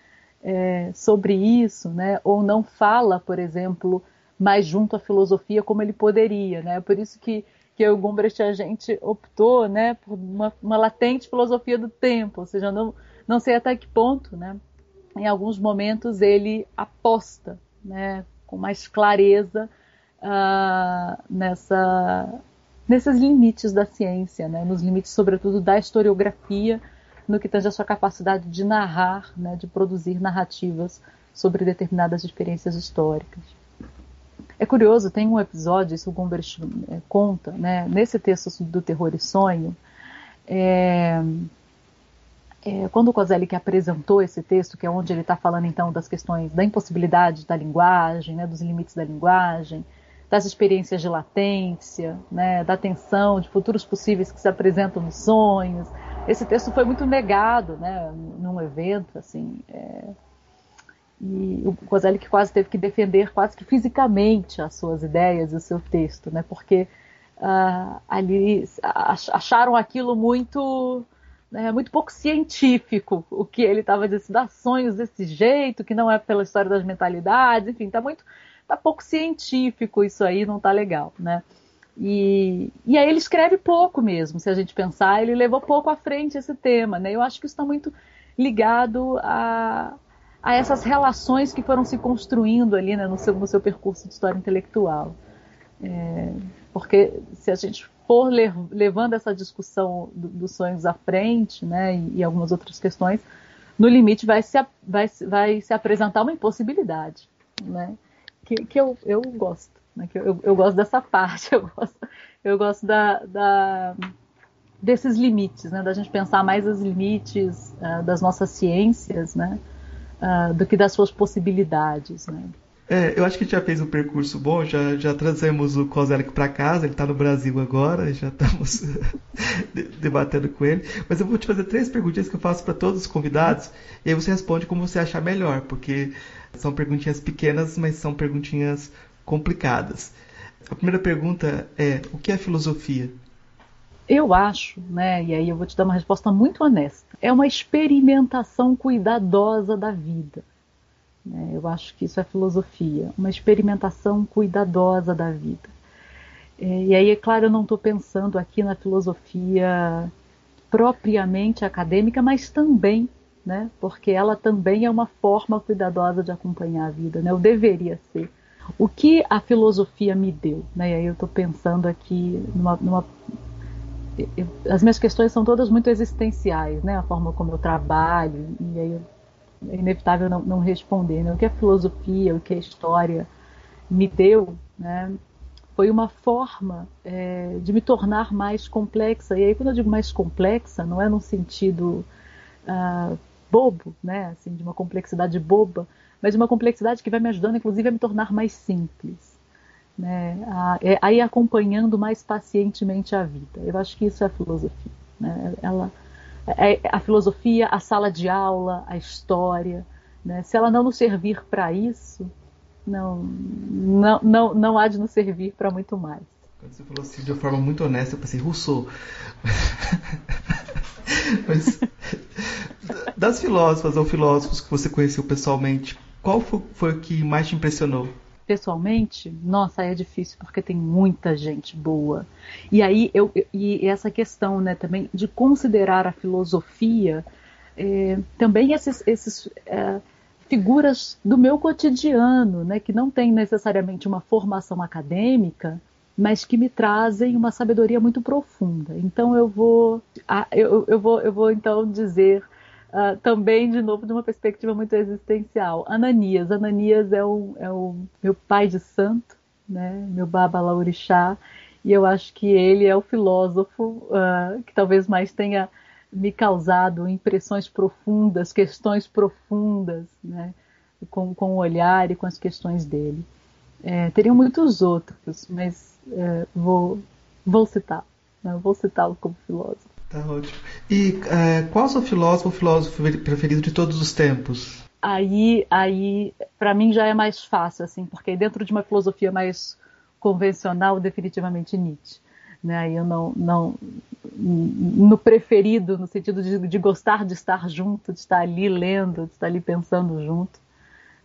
é, sobre isso, né? Ou não fala, por exemplo, mais junto à filosofia como ele poderia, né? Por isso que, que o Gumbrecht a gente optou, né, por uma, uma latente filosofia do tempo, ou seja, não, não sei até que ponto, né, em alguns momentos ele aposta, né, com mais clareza uh, nessa, nesses limites da ciência, né, nos limites, sobretudo, da historiografia, no que tange a sua capacidade de narrar, né, de produzir narrativas sobre determinadas experiências históricas. É curioso, tem um episódio, isso o Gumbert é, conta, né, nesse texto do Terror e Sonho, é, é, quando o Kozelik apresentou esse texto, que é onde ele está falando então das questões da impossibilidade da linguagem, né, dos limites da linguagem, das experiências de latência, né, da tensão de futuros possíveis que se apresentam nos sonhos. Esse texto foi muito negado, né, num evento, assim, é, e o Kozelik quase teve que defender, quase que fisicamente, as suas ideias e o seu texto, né, porque uh, ali acharam aquilo muito né, muito pouco científico o que ele estava dizendo, dá sonhos desse jeito, que não é pela história das mentalidades, enfim, está muito tá pouco científico isso aí, não tá legal, né? E, e aí ele escreve pouco mesmo, se a gente pensar, ele levou pouco à frente esse tema, né? Eu acho que isso está muito ligado a, a essas relações que foram se construindo ali né, no, seu, no seu percurso de história intelectual. É, porque se a gente for levando essa discussão do, dos sonhos à frente, né, e, e, algumas outras questões, no limite vai se, vai, vai se apresentar uma impossibilidade, né? Que, que eu, eu gosto. Né? Que eu, eu gosto dessa parte, eu gosto, eu gosto da, da desses limites, né? da gente pensar mais os limites uh, das nossas ciências né? Uh, do que das suas possibilidades. Né? É, eu acho que a gente já fez um percurso bom, já, já trazemos o Kozelic para casa, ele está no Brasil agora, já estamos debatendo com ele. Mas eu vou te fazer três perguntinhas que eu faço para todos os convidados, e aí você responde como você achar melhor, porque são perguntinhas pequenas, mas são perguntinhas complicadas. A primeira pergunta é: o que é filosofia? Eu acho, né, e aí eu vou te dar uma resposta muito honesta. É uma experimentação cuidadosa da vida. Né? Eu acho que isso é filosofia, uma experimentação cuidadosa da vida. É, e aí, é claro, eu não estou pensando aqui na filosofia propriamente acadêmica, mas também né? Porque ela também é uma forma cuidadosa de acompanhar a vida, né? Eu deveria ser. O que a filosofia me deu, né? E aí eu estou pensando aqui numa, numa eu, as minhas questões são todas muito existenciais, né? A forma como eu trabalho e aí é inevitável não, não responder, né? O que a filosofia, o que a história me deu, né? Foi uma forma é, de me tornar mais complexa. E aí quando eu digo mais complexa, não é no sentido uh, bobo, né? Assim, de uma complexidade boba, mas de uma complexidade que vai me ajudando, inclusive, a me tornar mais simples. Né? A, é, a ir acompanhando mais pacientemente a vida. Eu acho que isso é a filosofia. Né? Ela, é, é a filosofia, a sala de aula, a história. Né? Se ela não nos servir para isso, não, não, não, não há de nos servir para muito mais. Quando você falou assim de uma forma muito honesta, eu pensei, Rousseau. Mas das filósofas ou filósofos que você conheceu pessoalmente, qual foi o que mais te impressionou? Pessoalmente, nossa, é difícil porque tem muita gente boa. E aí eu e essa questão, né, também de considerar a filosofia, é, também esses, esses é, figuras do meu cotidiano, né, que não tem necessariamente uma formação acadêmica, mas que me trazem uma sabedoria muito profunda. Então eu vou, eu, eu vou, eu vou então dizer uh, também de novo de uma perspectiva muito existencial. Ananias, Ananias é o, é o meu pai de santo, né? Meu Baba Laurixá, e eu acho que ele é o filósofo uh, que talvez mais tenha me causado impressões profundas, questões profundas, né? Com, com o olhar e com as questões dele. É, teriam muitos outros, mas é, vou, vou citar, né? vou citá-lo como filósofo. Tá ótimo. E é, qual é o seu filósofo ou filósofo preferido de todos os tempos? Aí, aí para mim já é mais fácil, assim, porque dentro de uma filosofia mais convencional, definitivamente Nietzsche. Né? Eu não, não, no preferido, no sentido de, de, gostar de estar junto, de estar ali lendo, de estar ali pensando junto.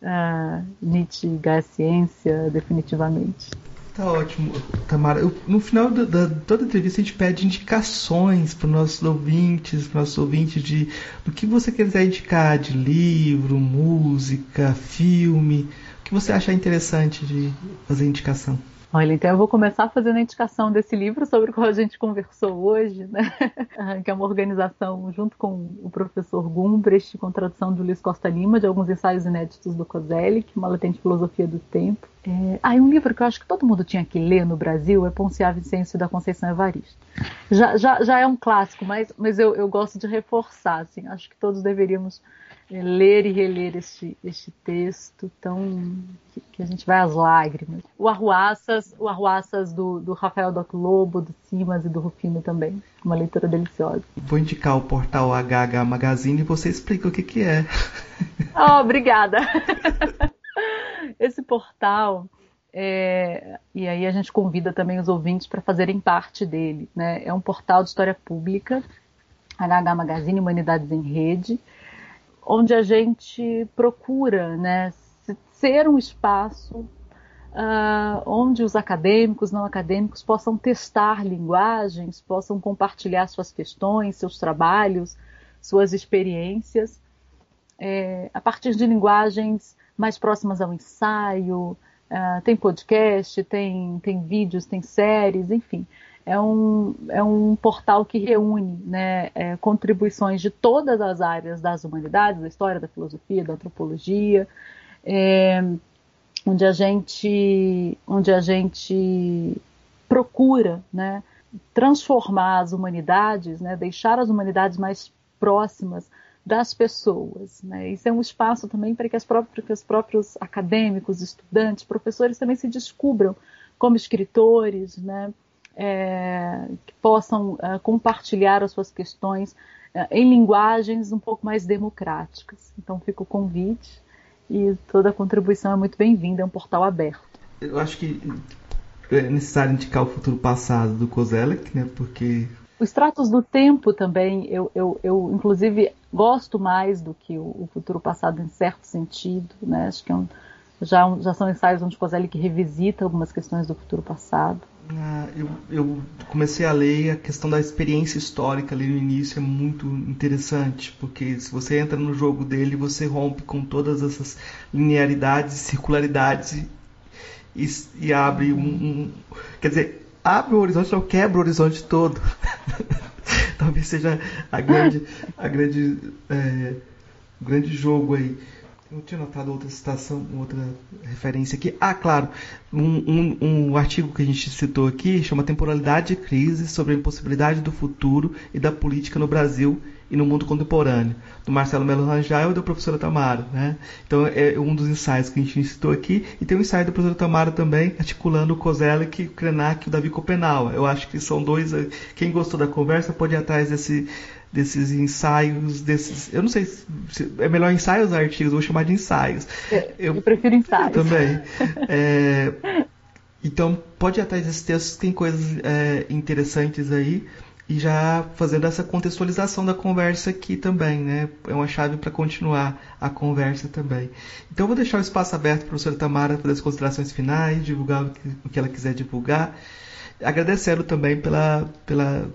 Uh, Nietzsche e a ciência, definitivamente. Tá ótimo, Tamara. Eu, no final da, da, toda entrevista a gente pede indicações para os nossos ouvintes, para nossos ouvintes de do que você quiser indicar de livro, música, filme, o que você achar interessante de fazer indicação. Olha, então eu vou começar fazendo a indicação desse livro sobre o qual a gente conversou hoje, né? que é uma organização junto com o professor Gumbrecht, com tradução de Luiz Costa Lima, de alguns ensaios inéditos do Kozelik, uma latente filosofia do tempo. É... Ah, e um livro que eu acho que todo mundo tinha que ler no Brasil é Ponciá Vicêncio da Conceição Evaristo. Já, já, já é um clássico, mas, mas eu, eu gosto de reforçar, assim, acho que todos deveríamos ler e reler este, este texto tão que, que, a gente vai às lágrimas. O Arruaças, o Arruaças do, do Rafael Doc Lobo, do Simas e do Rufino também. Uma leitura deliciosa. Vou indicar o portal HH Magazine e você explica o que, que é. Oh, obrigada. Esse portal é, e aí a gente convida também os ouvintes para fazerem parte dele. Né? É um portal de história pública, HH Magazine Humanidades em Rede, onde a gente procura né, ser um espaço uh, onde os acadêmicos, não acadêmicos, possam testar linguagens, possam compartilhar suas questões, seus trabalhos, suas experiências, é, a partir de linguagens mais próximas ao ensaio. Uh, tem podcast, tem, tem vídeos, tem séries, enfim é um, é um portal que reúne né, é, contribuições de todas as áreas das humanidades, da história, da filosofia, da antropologia, é, onde a gente, onde a gente procura né, transformar as humanidades, né, deixar as humanidades mais próximas das pessoas. Né? Isso é um espaço também para que, as próprias, que os próprios acadêmicos, estudantes, professores também se descubram como escritores, né? É, que possam é, compartilhar as suas questões é, em linguagens um pouco mais democráticas. Então fica o convite e toda a contribuição é muito bem-vinda, é um portal aberto. Eu acho que é necessário indicar o futuro passado do Kozelek, né? Porque os tratos do tempo também, eu, eu, eu inclusive gosto mais do que o, o, futuro passado em certo sentido, né? Acho que é um, já, já são ensaios onde Kozelek revisita algumas questões do futuro passado. Ah, eu, eu, comecei a ler a questão da experiência histórica ali no início é muito interessante, porque se você entra no jogo dele, você rompe com todas essas linearidades, circularidades e, e abre um, um, Quer dizer, abre o horizonte, não quebra o horizonte todo. Talvez seja a grande, a grande, é, grande jogo aí. Eu tinha notado outra citação, outra referência aqui. Ah, claro, um, um, um, artigo que a gente citou aqui chama Temporalidade e Crise sobre a impossibilidade do futuro e da política no Brasil e no mundo contemporâneo, do Marcelo Melo Rangel e da professora Tamara. Né? Então é um dos ensaios que a gente citou aqui. E tem um ensaio da professora Tamara também, articulando o Kozelek, o Krenak e o Davi Copenau. Eu acho que são dois. Quem gostou da conversa pode ir atrás desse desses ensaios, desses. Eu não sei se é melhor ensaios ou artigos, vou chamar de ensaios. Eu, eu, prefiro ensaios. Também. É, então, pode ir atrás desses textos, tem coisas é, interessantes aí. E já fazendo essa contextualização da conversa aqui também, né? É uma chave para continuar a conversa também. Então, eu vou deixar o espaço aberto para a professora Tamara fazer as considerações finais, divulgar o que, o que ela quiser divulgar. Agradecendo também pela, pela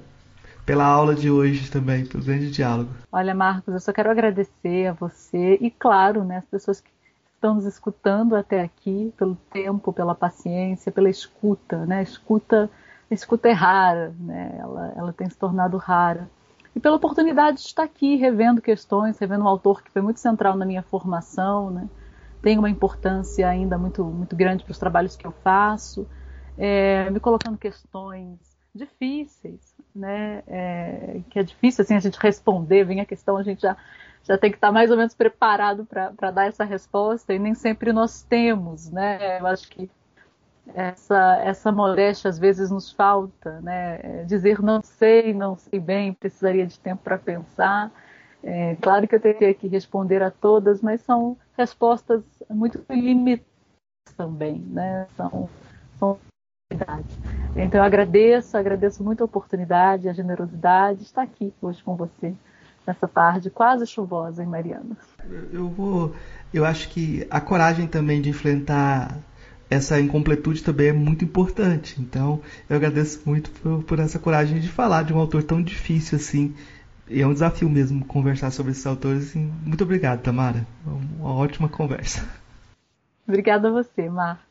pela aula de hoje também, pelo grande diálogo. Olha, Marcos, eu só quero agradecer a você e, claro, né, as pessoas que estão nos escutando até aqui, pelo tempo, pela paciência, pela escuta, né? Escuta, escuta é rara, né? Ela, ela tem se tornado rara. E pela oportunidade de estar aqui revendo questões, revendo um autor que foi muito central na minha formação, né? Tem uma importância ainda muito, muito grande para os trabalhos que eu faço, é, me colocando questões difíceis, né? É, que é difícil assim a gente responder, vem a questão, a gente já, já tem que estar mais ou menos preparado para dar essa resposta, e nem sempre nós temos, né? Eu acho que essa, essa modéstia às vezes nos falta, né? É, dizer não sei, não sei bem, precisaria de tempo para pensar. É, claro que eu teria que responder a todas, mas são respostas muito limitadas também, né? São, são então eu agradeço, agradeço muito a oportunidade, a generosidade de estar aqui hoje com você nessa tarde quase chuvosa em Mariana. Eu vou, eu acho que a coragem também de enfrentar essa incompletude também é muito importante. Então eu agradeço muito por, por essa coragem de falar de um autor tão difícil assim. E é um desafio mesmo conversar sobre esses autores. Assim. Muito obrigado, Tamara. Uma ótima conversa. Obrigada a você, Marcos.